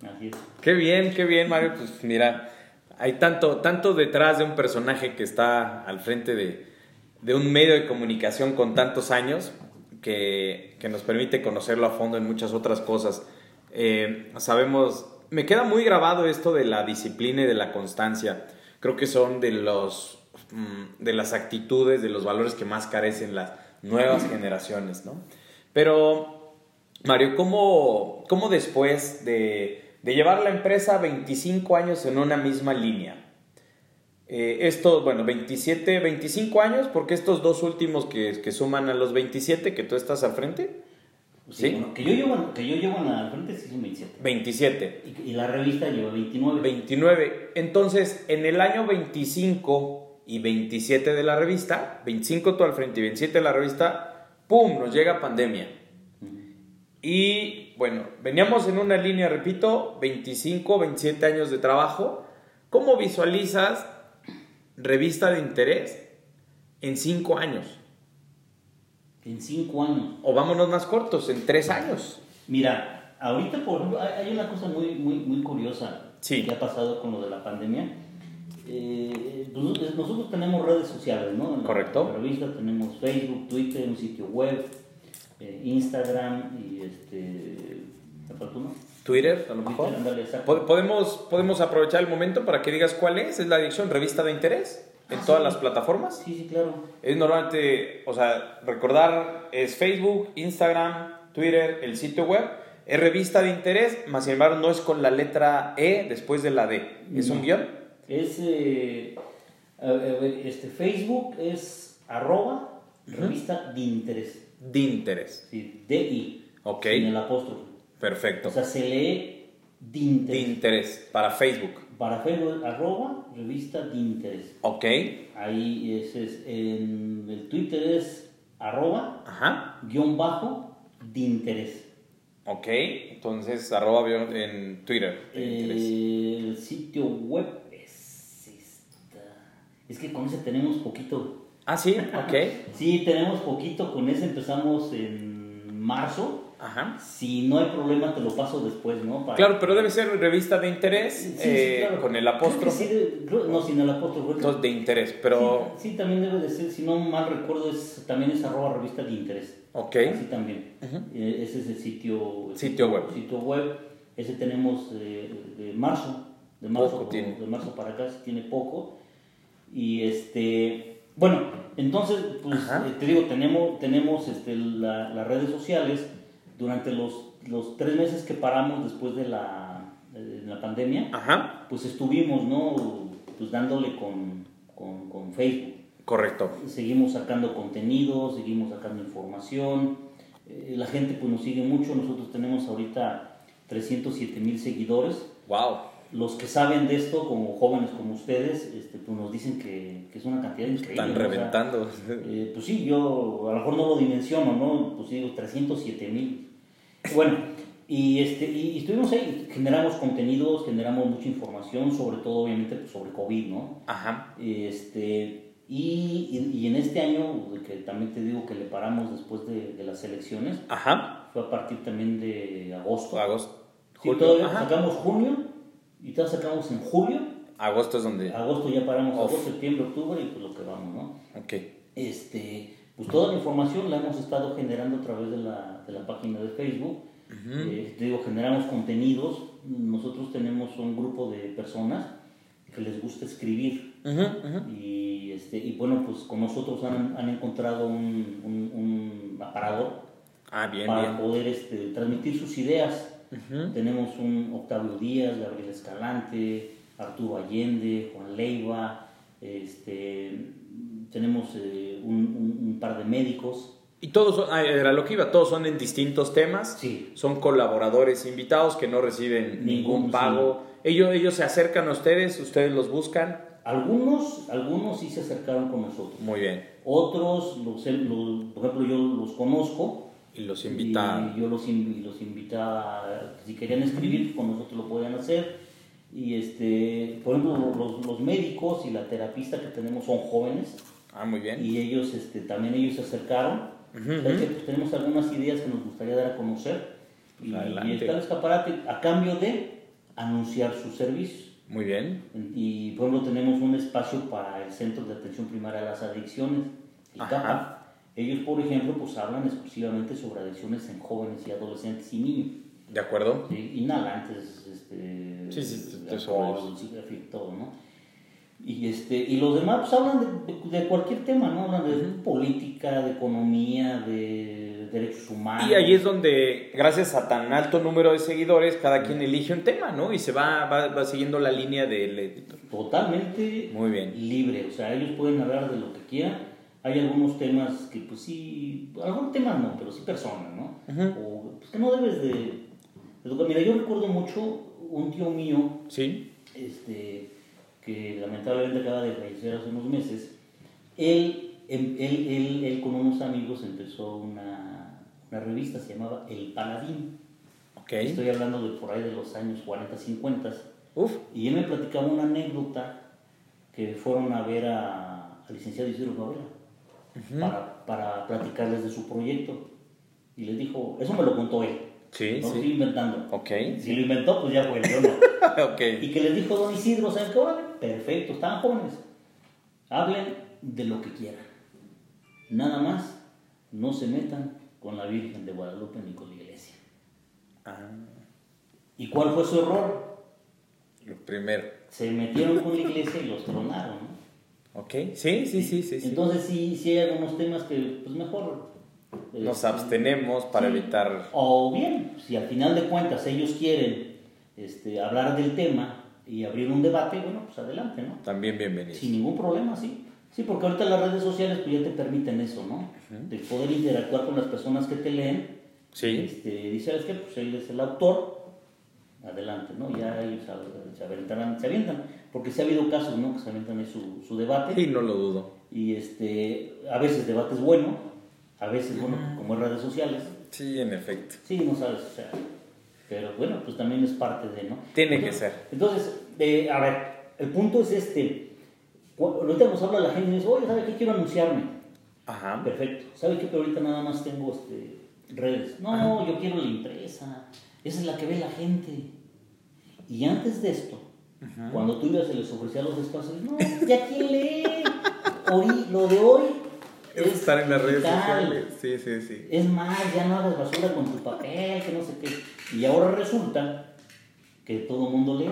Así es. Qué bien, qué bien, Mario. Pues mira, hay tanto, tanto detrás de un personaje que está al frente de, de un medio de comunicación con tantos años que, que, nos permite conocerlo a fondo en muchas otras cosas. Eh, sabemos, me queda muy grabado esto de la disciplina y de la constancia. Creo que son de, los, mm, de las actitudes, de los valores que más carecen las nuevas generaciones, ¿no? Pero, Mario, ¿cómo, cómo después de de llevar la empresa 25 años en una misma línea. Eh, estos, bueno, 27, 25 años, porque estos dos últimos que, que, suman a los 27 que tú estás al frente. Sí, ¿Sí? Bueno, que, yo llevo, que yo llevo al frente sí son 27. 27. Y, y, la revista lleva 29. 29. Entonces, en el año 25 y 27 de la revista, 25 tú al frente y 27 de la revista, ¡pum! Nos llega pandemia. Y bueno, veníamos en una línea, repito, 25, 27 años de trabajo. ¿Cómo visualizas revista de interés en 5 años? En 5 años. O vámonos más cortos, en 3 años. Mira, ahorita por ejemplo, hay una cosa muy, muy, muy curiosa sí. que ha pasado con lo de la pandemia. Eh, nosotros tenemos redes sociales, ¿no? En Correcto. La revista tenemos Facebook, Twitter, un sitio web eh, Instagram y este. ¿no? Twitter, a lo mejor. ¿Podemos, ¿Podemos aprovechar el momento para que digas cuál es? ¿Es la dirección Revista de Interés? ¿En ah, todas sí. las plataformas? Sí, sí, claro. Es normalmente, o sea, recordar es Facebook, Instagram, Twitter, el sitio web. Es revista de interés, más sin embargo no es con la letra E después de la D. ¿Es no. un guion? Es, eh, este, Facebook es arroba revista de interés. De interés. Sí, DI. Ok. En el apóstrofe. Perfecto. O sea, se lee. De interés, para Facebook. Para Facebook, arroba, revista de interés. Ok. Ahí es, es en el Twitter es arroba, Ajá. guion bajo, de interés. Ok, entonces arroba en Twitter. Eh, el sitio web es esta. Es que con ese tenemos poquito. Ah, sí, ok. sí, tenemos poquito. Con ese empezamos en marzo. Ajá. Si no hay problema, te lo paso después, ¿no? Para claro, pero debe ser revista de interés sí, eh, sí, claro. con el apóstrofe. Sí, no, sin el apóstrofe. Entonces, de interés, pero... Sí, sí, también debe de ser, si no mal recuerdo, es, también es arroba revista de interés. Ok. Así también. Eh, ese es el sitio, el Sitio web. Sitio web. Ese tenemos eh, de marzo. De marzo, Poco tiene. de marzo para acá tiene poco. Y este, bueno, entonces, pues Ajá. te digo, tenemos, tenemos este, la- las redes sociales durante los, los tres meses que paramos después de la, de la pandemia, Ajá. pues estuvimos, ¿no? Pues dándole con, con, con Facebook. Correcto. Seguimos sacando contenido, seguimos sacando información. Eh, la gente pues nos sigue mucho. Nosotros tenemos ahorita 307 mil seguidores. Wow. Los que saben de esto, como jóvenes como ustedes, este, pues nos dicen que, que es una cantidad increíble. Están ¿no? O sea, reventando. eh, pues sí, yo a lo mejor no lo dimensiono, ¿no? Pues digo, 307 mil. Bueno, y, este, y, estuvimos ahí, generamos contenidos, generamos mucha información, sobre todo obviamente pues, sobre COVID, ¿no? Ajá. Este, y, y- y en este año, que también te digo que le paramos después de, de las elecciones, Ajá. fue a partir también de agosto. Agosto. Sí, Julio. todavía Ajá. sacamos junio y todavía sacamos en julio. Agosto es donde. Agosto ya paramos, Off. agosto, septiembre, octubre y pues lo que vamos, ¿no? Ok. Este, pues toda la información la hemos estado generando a través de la, de la página de Facebook. Eh, te digo, generamos contenidos. Nosotros tenemos un grupo de personas que les gusta escribir. Y, este, y bueno, pues con nosotros han, han encontrado un, un, un aparador Ah, bien, para bien. poder este, transmitir sus ideas. Tenemos un Octavio Díaz, Gabriel Escalante, Arturo Allende, Juan Leiva, este, tenemos eh, un, un- un par de médicos. Y todos son, era lo que iba, todos son en distintos temas. Sí. Son colaboradores invitados que no reciben ningún, Ningún, pago. Ellos, ellos se acercan a ustedes, ustedes los buscan. Algunos, algunos sí se acercaron con nosotros. Muy bien. Otros, los, los- por ejemplo, yo los conozco. Y los invitan. Y yo los, in- los invitaba, si querían escribir, con nosotros lo podían hacer. Y este, por ejemplo, los, los médicos y la terapista que tenemos son jóvenes. Ah, muy bien. y ellos este, también ellos se acercaron Ujú, ¿Sabes ujú. qué? Pues tenemos algunas ideas que nos gustaría dar a conocer y, Adelante. y está el escaparate a cambio de anunciar sus servicios Muy bien. y por ejemplo tenemos un espacio para el Centro de Atención Primaria a las Adicciones el. CAPA ellos por ejemplo pues hablan exclusivamente sobre adicciones en jóvenes y adolescentes y niños ¿De acuerdo? ¿sí? inhalantes este Sí, sí, alcohol, todo no y, este, y los demás pues, hablan de, cualquier tema, ¿no? Hablan de política, de economía, de derechos humanos. Y ahí es donde, gracias a tan alto número de seguidores, cada quien elige un tema, ¿no? Y se va, va, va siguiendo la línea del editor. Totalmente Muy bien. libre, o sea, ellos pueden hablar de lo que quieran. Hay algunos temas que, pues sí, algunos temas no, pero sí personas, ¿no? O pues, que no debes de. Mira, yo recuerdo mucho un tío mío ¿Sí? este, que lamentablemente acaba de fallecer hace unos meses, él, él, él, él- él con unos amigos empezó una, una revista, se llamaba El Paladín. Ok. Estoy hablando de por ahí de los años 40, 50. Uf. Y él me platicaba una anécdota que fueron a ver a- al licenciado Isidro Novela para, para platicarles de su proyecto. Y les dijo, eso me lo contó él. Sí, no sí. estoy inventando. Ok. Si lo inventó, pues ya fue, yo no. ok. Y que les dijo don Isidro, ¿saben qué? Órale, perfecto, estaban jóvenes. Hablen de lo que quieran. Nada más, no se metan con la Virgen de Guadalupe ni con la iglesia. Ah, ¿Y cuál fue su error? lo primero. Se metieron con la iglesia y los tronaron. ¿no? Ok. Sí, sí, sí, sí. sí. Entonces sí, sí hay algunos temas que pues mejor... Nos este, abstenemos para sí. evitar. O bien, si al final de cuentas ellos quieren este, hablar del tema y abrir un debate, bueno, pues adelante, ¿no? También bienvenidos. Sin ningún problema, sí. Sí, porque ahorita las redes sociales pues ya te permiten eso, ¿no? De poder interactuar con las personas que te leen. Sí. Este, dice, ¿sabes qué? Pues él es el autor. Adelante, ¿no? Ya ellos se, aventarán, se avientan. Porque sí ha habido casos, ¿no? Que se avientan ahí su, su debate. Y no lo dudo. Y este, a veces debate es bueno, a veces, bueno, como en redes sociales. Sí, en efecto. Sí, no sabes, o sea. Pero bueno, pues también es parte de, ¿no? Tiene que ser. Entonces, eh, a ver, el punto es este. Ahorita nos habla la gente y dice, oye, ¿sabe qué quiero anunciarme? Ajá. Perfecto. ¿Sabe qué? Pero ahorita nada más tengo este, redes. No, yo quiero la impresa. Esa es la que ve la gente. Y antes de esto, cuando tú ibas se les ofrecía los espacios, no, ya quién lee. Ori- lo de hoy Es, estar en las redes sociales. Sí, sí, sí. Es más, ya no hagas basura con tu papel, que no sé qué. Y ahora resulta que todo el mundo lee,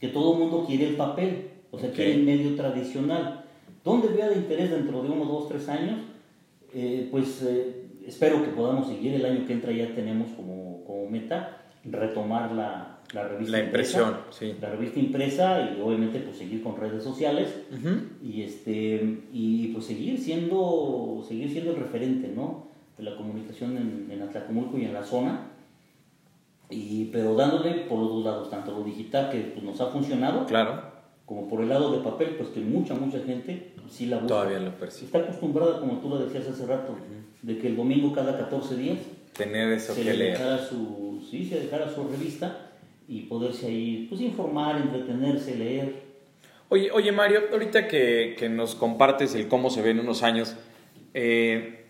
que todo el mundo quiere el papel, o sea, quiere el medio tradicional. ¿Dónde vea de interés dentro de uno, dos, tres años? Eh, pues eh, espero que podamos seguir. El año que entra ya tenemos como, como meta retomar la, la revista la impresión, impresa, sí. la revista impresa y obviamente pues seguir con redes sociales y este y pues seguir siendo seguir siendo el referente no de la comunicación en, en Atlacomulco y en la zona y pero dándole por los dos lados tanto lo digital que pues, nos ha funcionado Claro. como por el lado de papel pues que mucha mucha gente sí la busca Todavía lo percibe. está acostumbrada como tú lo decías hace rato de que el domingo cada 14 días Tener eso se que le leer. dejara su sí se dejara su revista y poderse ahí pues informar entretenerse leer Oye, oye Mario, ahorita que, que nos compartes el cómo se ve en unos años, eh,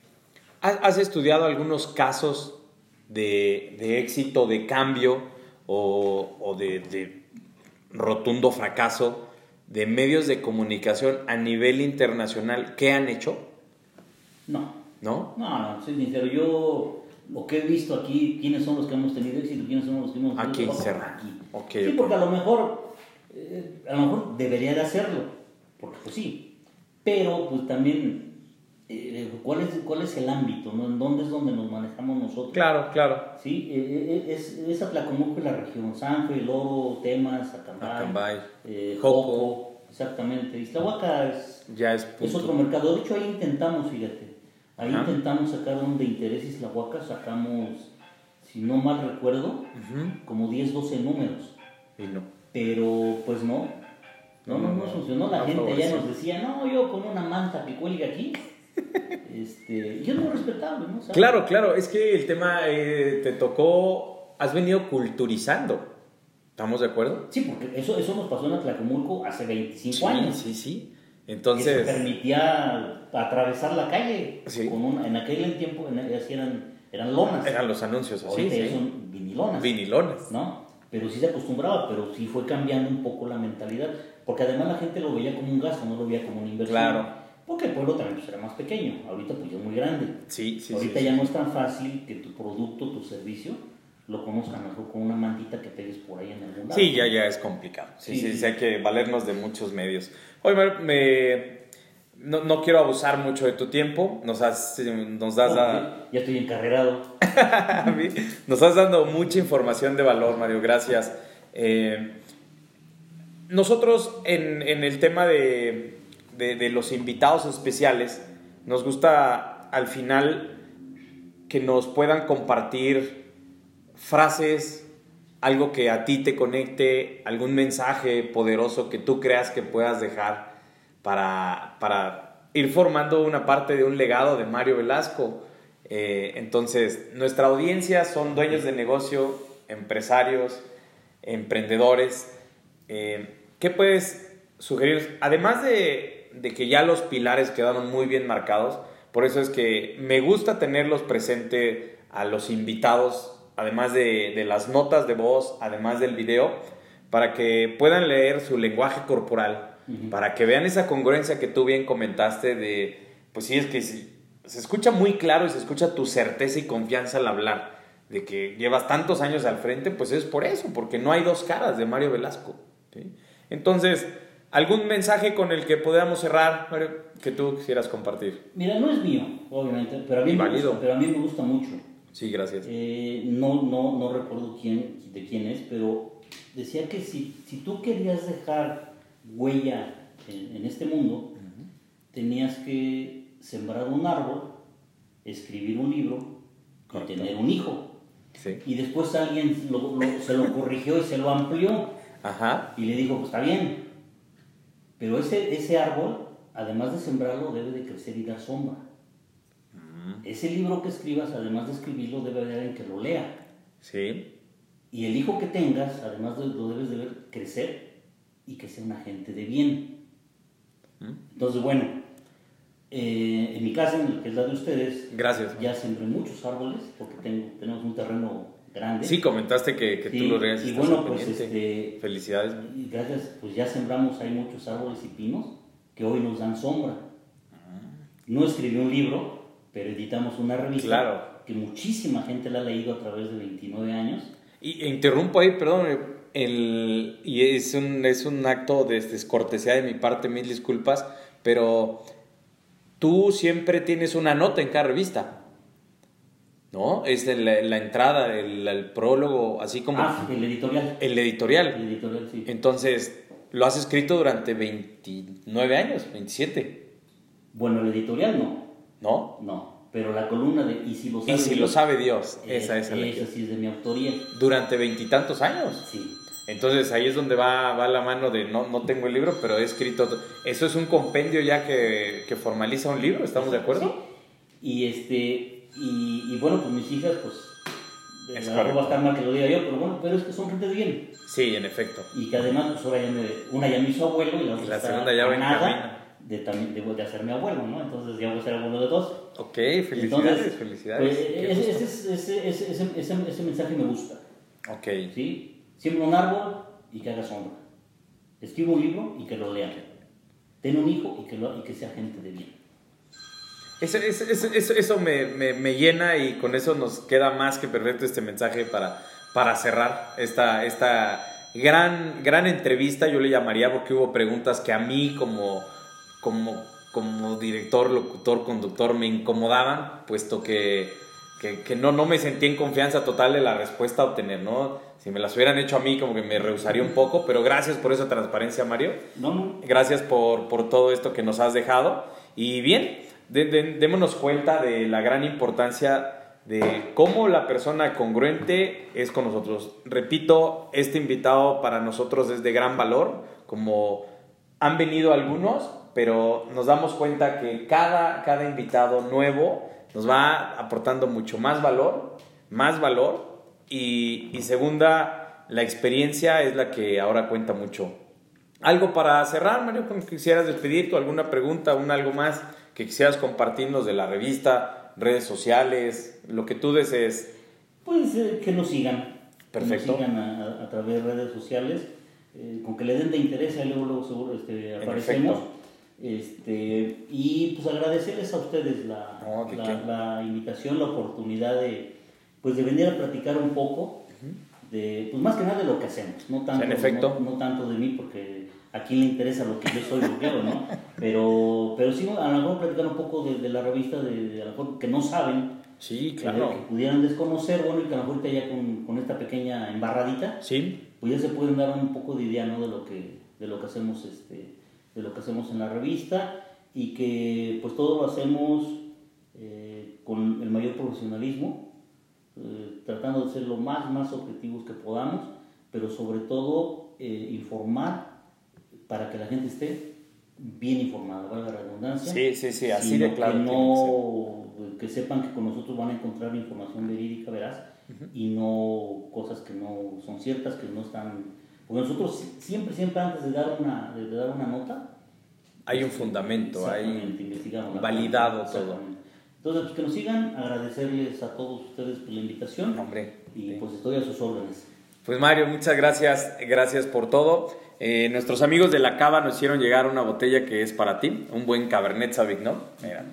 ¿has, has estudiado algunos casos de, de éxito, de cambio o, o de, de rotundo fracaso de medios de comunicación a nivel internacional? ¿Qué han hecho? no ¿No? No, no, soy sincero, yo lo que he visto aquí, quiénes son los que hemos tenido éxito, quiénes son los que hemos tenido Aquí, trabajo, cerra. aquí. Ok, sí, porque a lo mejor, eh, a lo mejor debería de hacerlo, porque pues sí, pero pues también, eh, ¿cuál, es, ¿cuál es el ámbito? ¿no? ¿En dónde es donde nos manejamos nosotros? Claro, claro. Sí, eh, eh, es, es Atlacomulco y la región, Sanfe, Loro, Temas, Acambay, Acambay, eh, Joco. Joco, exactamente, Islahuaca es Ya es otro mercado. De hecho, ahí intentamos, fíjate. Ahí Ajá. intentamos sacar un de interés Islahuaca. Sacamos, si no mal recuerdo, como 10, 12 números. Y no. Pero, pues no. No, no, no funcionó. La No gente ya nos decía, no, yo con una manta que cuelga aquí. este, y es muy respetable, ¿no? Sea, Claro, claro, es que el tema eh, te tocó, has venido culturizando. ¿Estamos de acuerdo? Sí, porque eso, eso nos pasó en Atlacomulco hace 25 años. sí, sí. Que se Entonces, permitía atravesar la calle. Sí. Con una- en aquel tiempo en, eran, eran lonas. eran los anuncios así, Ahorita sí. son vinilonas. Vinilones. ¿no? Pero sí se acostumbraba, pero sí fue cambiando un poco la mentalidad. Porque además la gente lo veía como un gasto, no lo veía como una inversión. Claro. Porque el pueblo también pues, era más pequeño. Ahorita pues ya es muy grande. Sí, sí, Ahorita sí, ya no es tan fácil que tu producto, tu servicio, lo conozcan mejor con una mantita que pegues por ahí en algún lado. Sí, ya, ya es complicado. Sí, Sí, sí, hay que valernos de muchos medios. Oye, Mario, me, no, no quiero abusar mucho de tu tiempo. Nos, has, nos das Ya estoy encarrerado. Nos estás dando mucha información de valor, Mario. Gracias. Eh, nosotros en, en el tema de, de- de los invitados especiales, nos gusta al final que nos puedan compartir frases, algo que a ti te conecte, algún mensaje poderoso que tú creas que puedas dejar para, para ir formando una parte de un legado de Mario Velasco. Eh, entonces, nuestra audiencia son dueños de negocio, empresarios, emprendedores. Eh, ¿Qué puedes sugerir? Además de, de que ya los pilares quedaron muy bien marcados, por eso es que me gusta tenerlos presente a los invitados, además de, de las notas de voz, además del video, para que puedan leer su lenguaje corporal, Ujú. para que vean esa congruencia que tú bien comentaste de, pues sí, es que sí, se escucha muy claro y se escucha tu certeza y confianza al hablar, de que llevas tantos años al frente, pues es por eso, porque no hay dos caras de Mario Velasco. ¿sí? Entonces, ¿algún mensaje con el que podamos cerrar, Mario, que tú quisieras compartir? Mira, no es mío, obviamente, pero a mí, me gusta, pero a mí me gusta mucho. Sí, gracias. Eh, no, no, no recuerdo quién, de quién es, pero decía que si, si tú querías dejar huella en, en este mundo, tenías que sembrar un árbol, escribir un libro Correcto. y tener un hijo. Sí. Y después alguien lo- lo- se lo corrigió y se lo amplió Ajá. y le dijo, pues está bien, pero ese, ese árbol, además de sembrarlo, debe de crecer y dar sombra. Ese libro que escribas, además de escribirlo, debe haber alguien que lo lea. Sí. Y el hijo que tengas, además de- lo debes de ver crecer y que sea una gente de bien. Entonces, bueno, eh, en mi casa, en el que es la de ustedes, Gracias. ya sembré muchos árboles porque tengo, tenemos un terreno grande. Sí, comentaste que, que Sí, tú lo reas y bueno, pues este, Felicidades. y gracias, pues ya sembramos, hay muchos árboles y pinos que hoy nos dan sombra. no escribió un libro, pero editamos una revista Claro. que muchísima gente la ha leído a través de 29 años. Y e interrumpo ahí, perdón, el, y es un, es un acto de descortesía de mi parte, mil disculpas, pero tú siempre tienes una nota en cada revista, ¿no? Es de la, la entrada, el, el prólogo, así como Ah, el editorial. el El editorial. editorial, sí. Entonces, lo has escrito durante 29 años, 27, Bueno, el editorial no, ¿no? no. Pero la columna de Y si lo sabe Y si lo Dios, sabe Dios, eh, esa es la esa sí es de mi autoría. Durante veintitantos años. Sí. Entonces ahí es donde va, va la mano de no, no tengo el libro, pero he escrito. Eso es un compendio ya que, que formaliza un libro, ¿estamos de acuerdo? Y este, y, y bueno, pues mis hijas, pues, Es no va a estar mal que lo diga yo, pero bueno, pero es que son gente de bien. Sí, en efecto. Y que además, pues ahora ya me, una ya me hizo abuelo y la otra la segunda ya va en camino. De, también, de, de hacerme abuelo, ¿no? Entonces ya voy a ser abuelo de dos. Ok, felicidades, Entonces, felicidades. Pues, Qué ese, ese, ese, ese, mensaje me gusta, Ok, ¿sí? Siembra un árbol y que haga sombra. Escribe un libro y que lo lean. Ten un hijo y que, lo, y que sea gente de bien. eso, eso, eso, eso- eso me, me- me llena y con eso nos queda más que perfecto este mensaje para, para cerrar esta, esta gran, gran entrevista. Yo le llamaría porque hubo preguntas que a mí como, como, como director, locutor, conductor me incomodaban, puesto que, que, que no, no me sentí en confianza total de la respuesta a obtener, ¿no? Si me las hubieran hecho a mí, como que me rehusaría un poco, pero gracias por esa transparencia, Mario. No, no. Gracias por, por todo esto que nos has dejado. Y bien, de- de- démonos cuenta de la gran importancia de cómo la persona congruente es con nosotros. Repito, este invitado para nosotros es de gran valor, como han venido algunos, pero nos damos cuenta que cada, cada invitado nuevo nos va aportando mucho más valor, más valor, y, y segunda, la experiencia es la que ahora cuenta mucho. Algo para cerrar, Mario, que quisieras despedirte, alguna pregunta, un algo más que quisieras compartirnos de la revista, redes sociales, lo que tú desees. Pues eh, que nos sigan. Perfecto. Que nos sigan a, a- a través de redes sociales. eh, con que le den de interés, ahí luego, luego seguro este, aparecemos. Este, y pues agradecerles a ustedes la, No, ¿de la, la invitación, la oportunidad de, pues de venir a platicar un poco, de, pues más que nada de lo que hacemos, no tanto, En efecto. No, no tanto de mí, porque a quién le interesa lo que yo soy, lo que hago, ¿no? Pero, pero sí, a lo mejor platicar un poco de, de la revista, de, de a lo mejor que no saben, Sí, que- claro. que pudieran desconocer, bueno, y que a lo mejor ya con, con esta pequeña embarradita, Sí, pues ya se pueden dar un poco de idea, ¿no? De lo que, de lo que hacemos, este, de lo que hacemos en la revista y que pues todo lo hacemos eh, con el mayor profesionalismo, eh, tratando de ser lo más, más objetivos que podamos, pero sobre todo eh, informar para que la gente esté bien informada, valga la redundancia. sí, sí, sí, así de claro. Que, tiene que no, que sepan que con nosotros van a encontrar información verídica, veraz, y no cosas que no son ciertas, que no están... Porque nosotros si- siempre, siempre antes de dar una, de dar una nota... Hay un fundamento, hay validado todo. Entonces, pues que nos sigan, agradecerles a todos ustedes por la invitación, Hombre, y sí. pues estoy a sus órdenes. Pues Mario, muchas gracias, gracias por todo. Eh, nuestros amigos de la Cava nos hicieron llegar una botella que es para ti, un buen Cabernet Sauvignon. Mira,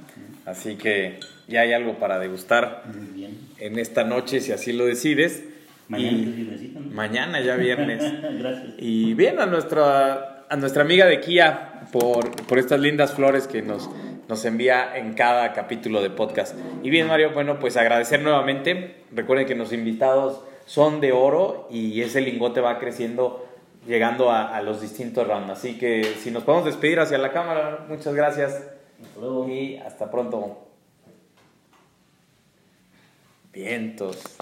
así que ya hay algo para degustar Muy bien. en esta noche si así lo decides. Mañana Y mañana ya viernes. Gracias. Y bien a nuestra, a nuestra amiga de Kia por, por estas lindas flores que nos, nos envía en cada capítulo de podcast. Y bien, Mario, bueno, pues agradecer nuevamente. Recuerden que los invitados son de oro y ese lingote va creciendo llegando a, a los distintos rounds. Así que si nos podemos despedir hacia la cámara, muchas gracias Hasta luego. y hasta pronto. Vientos.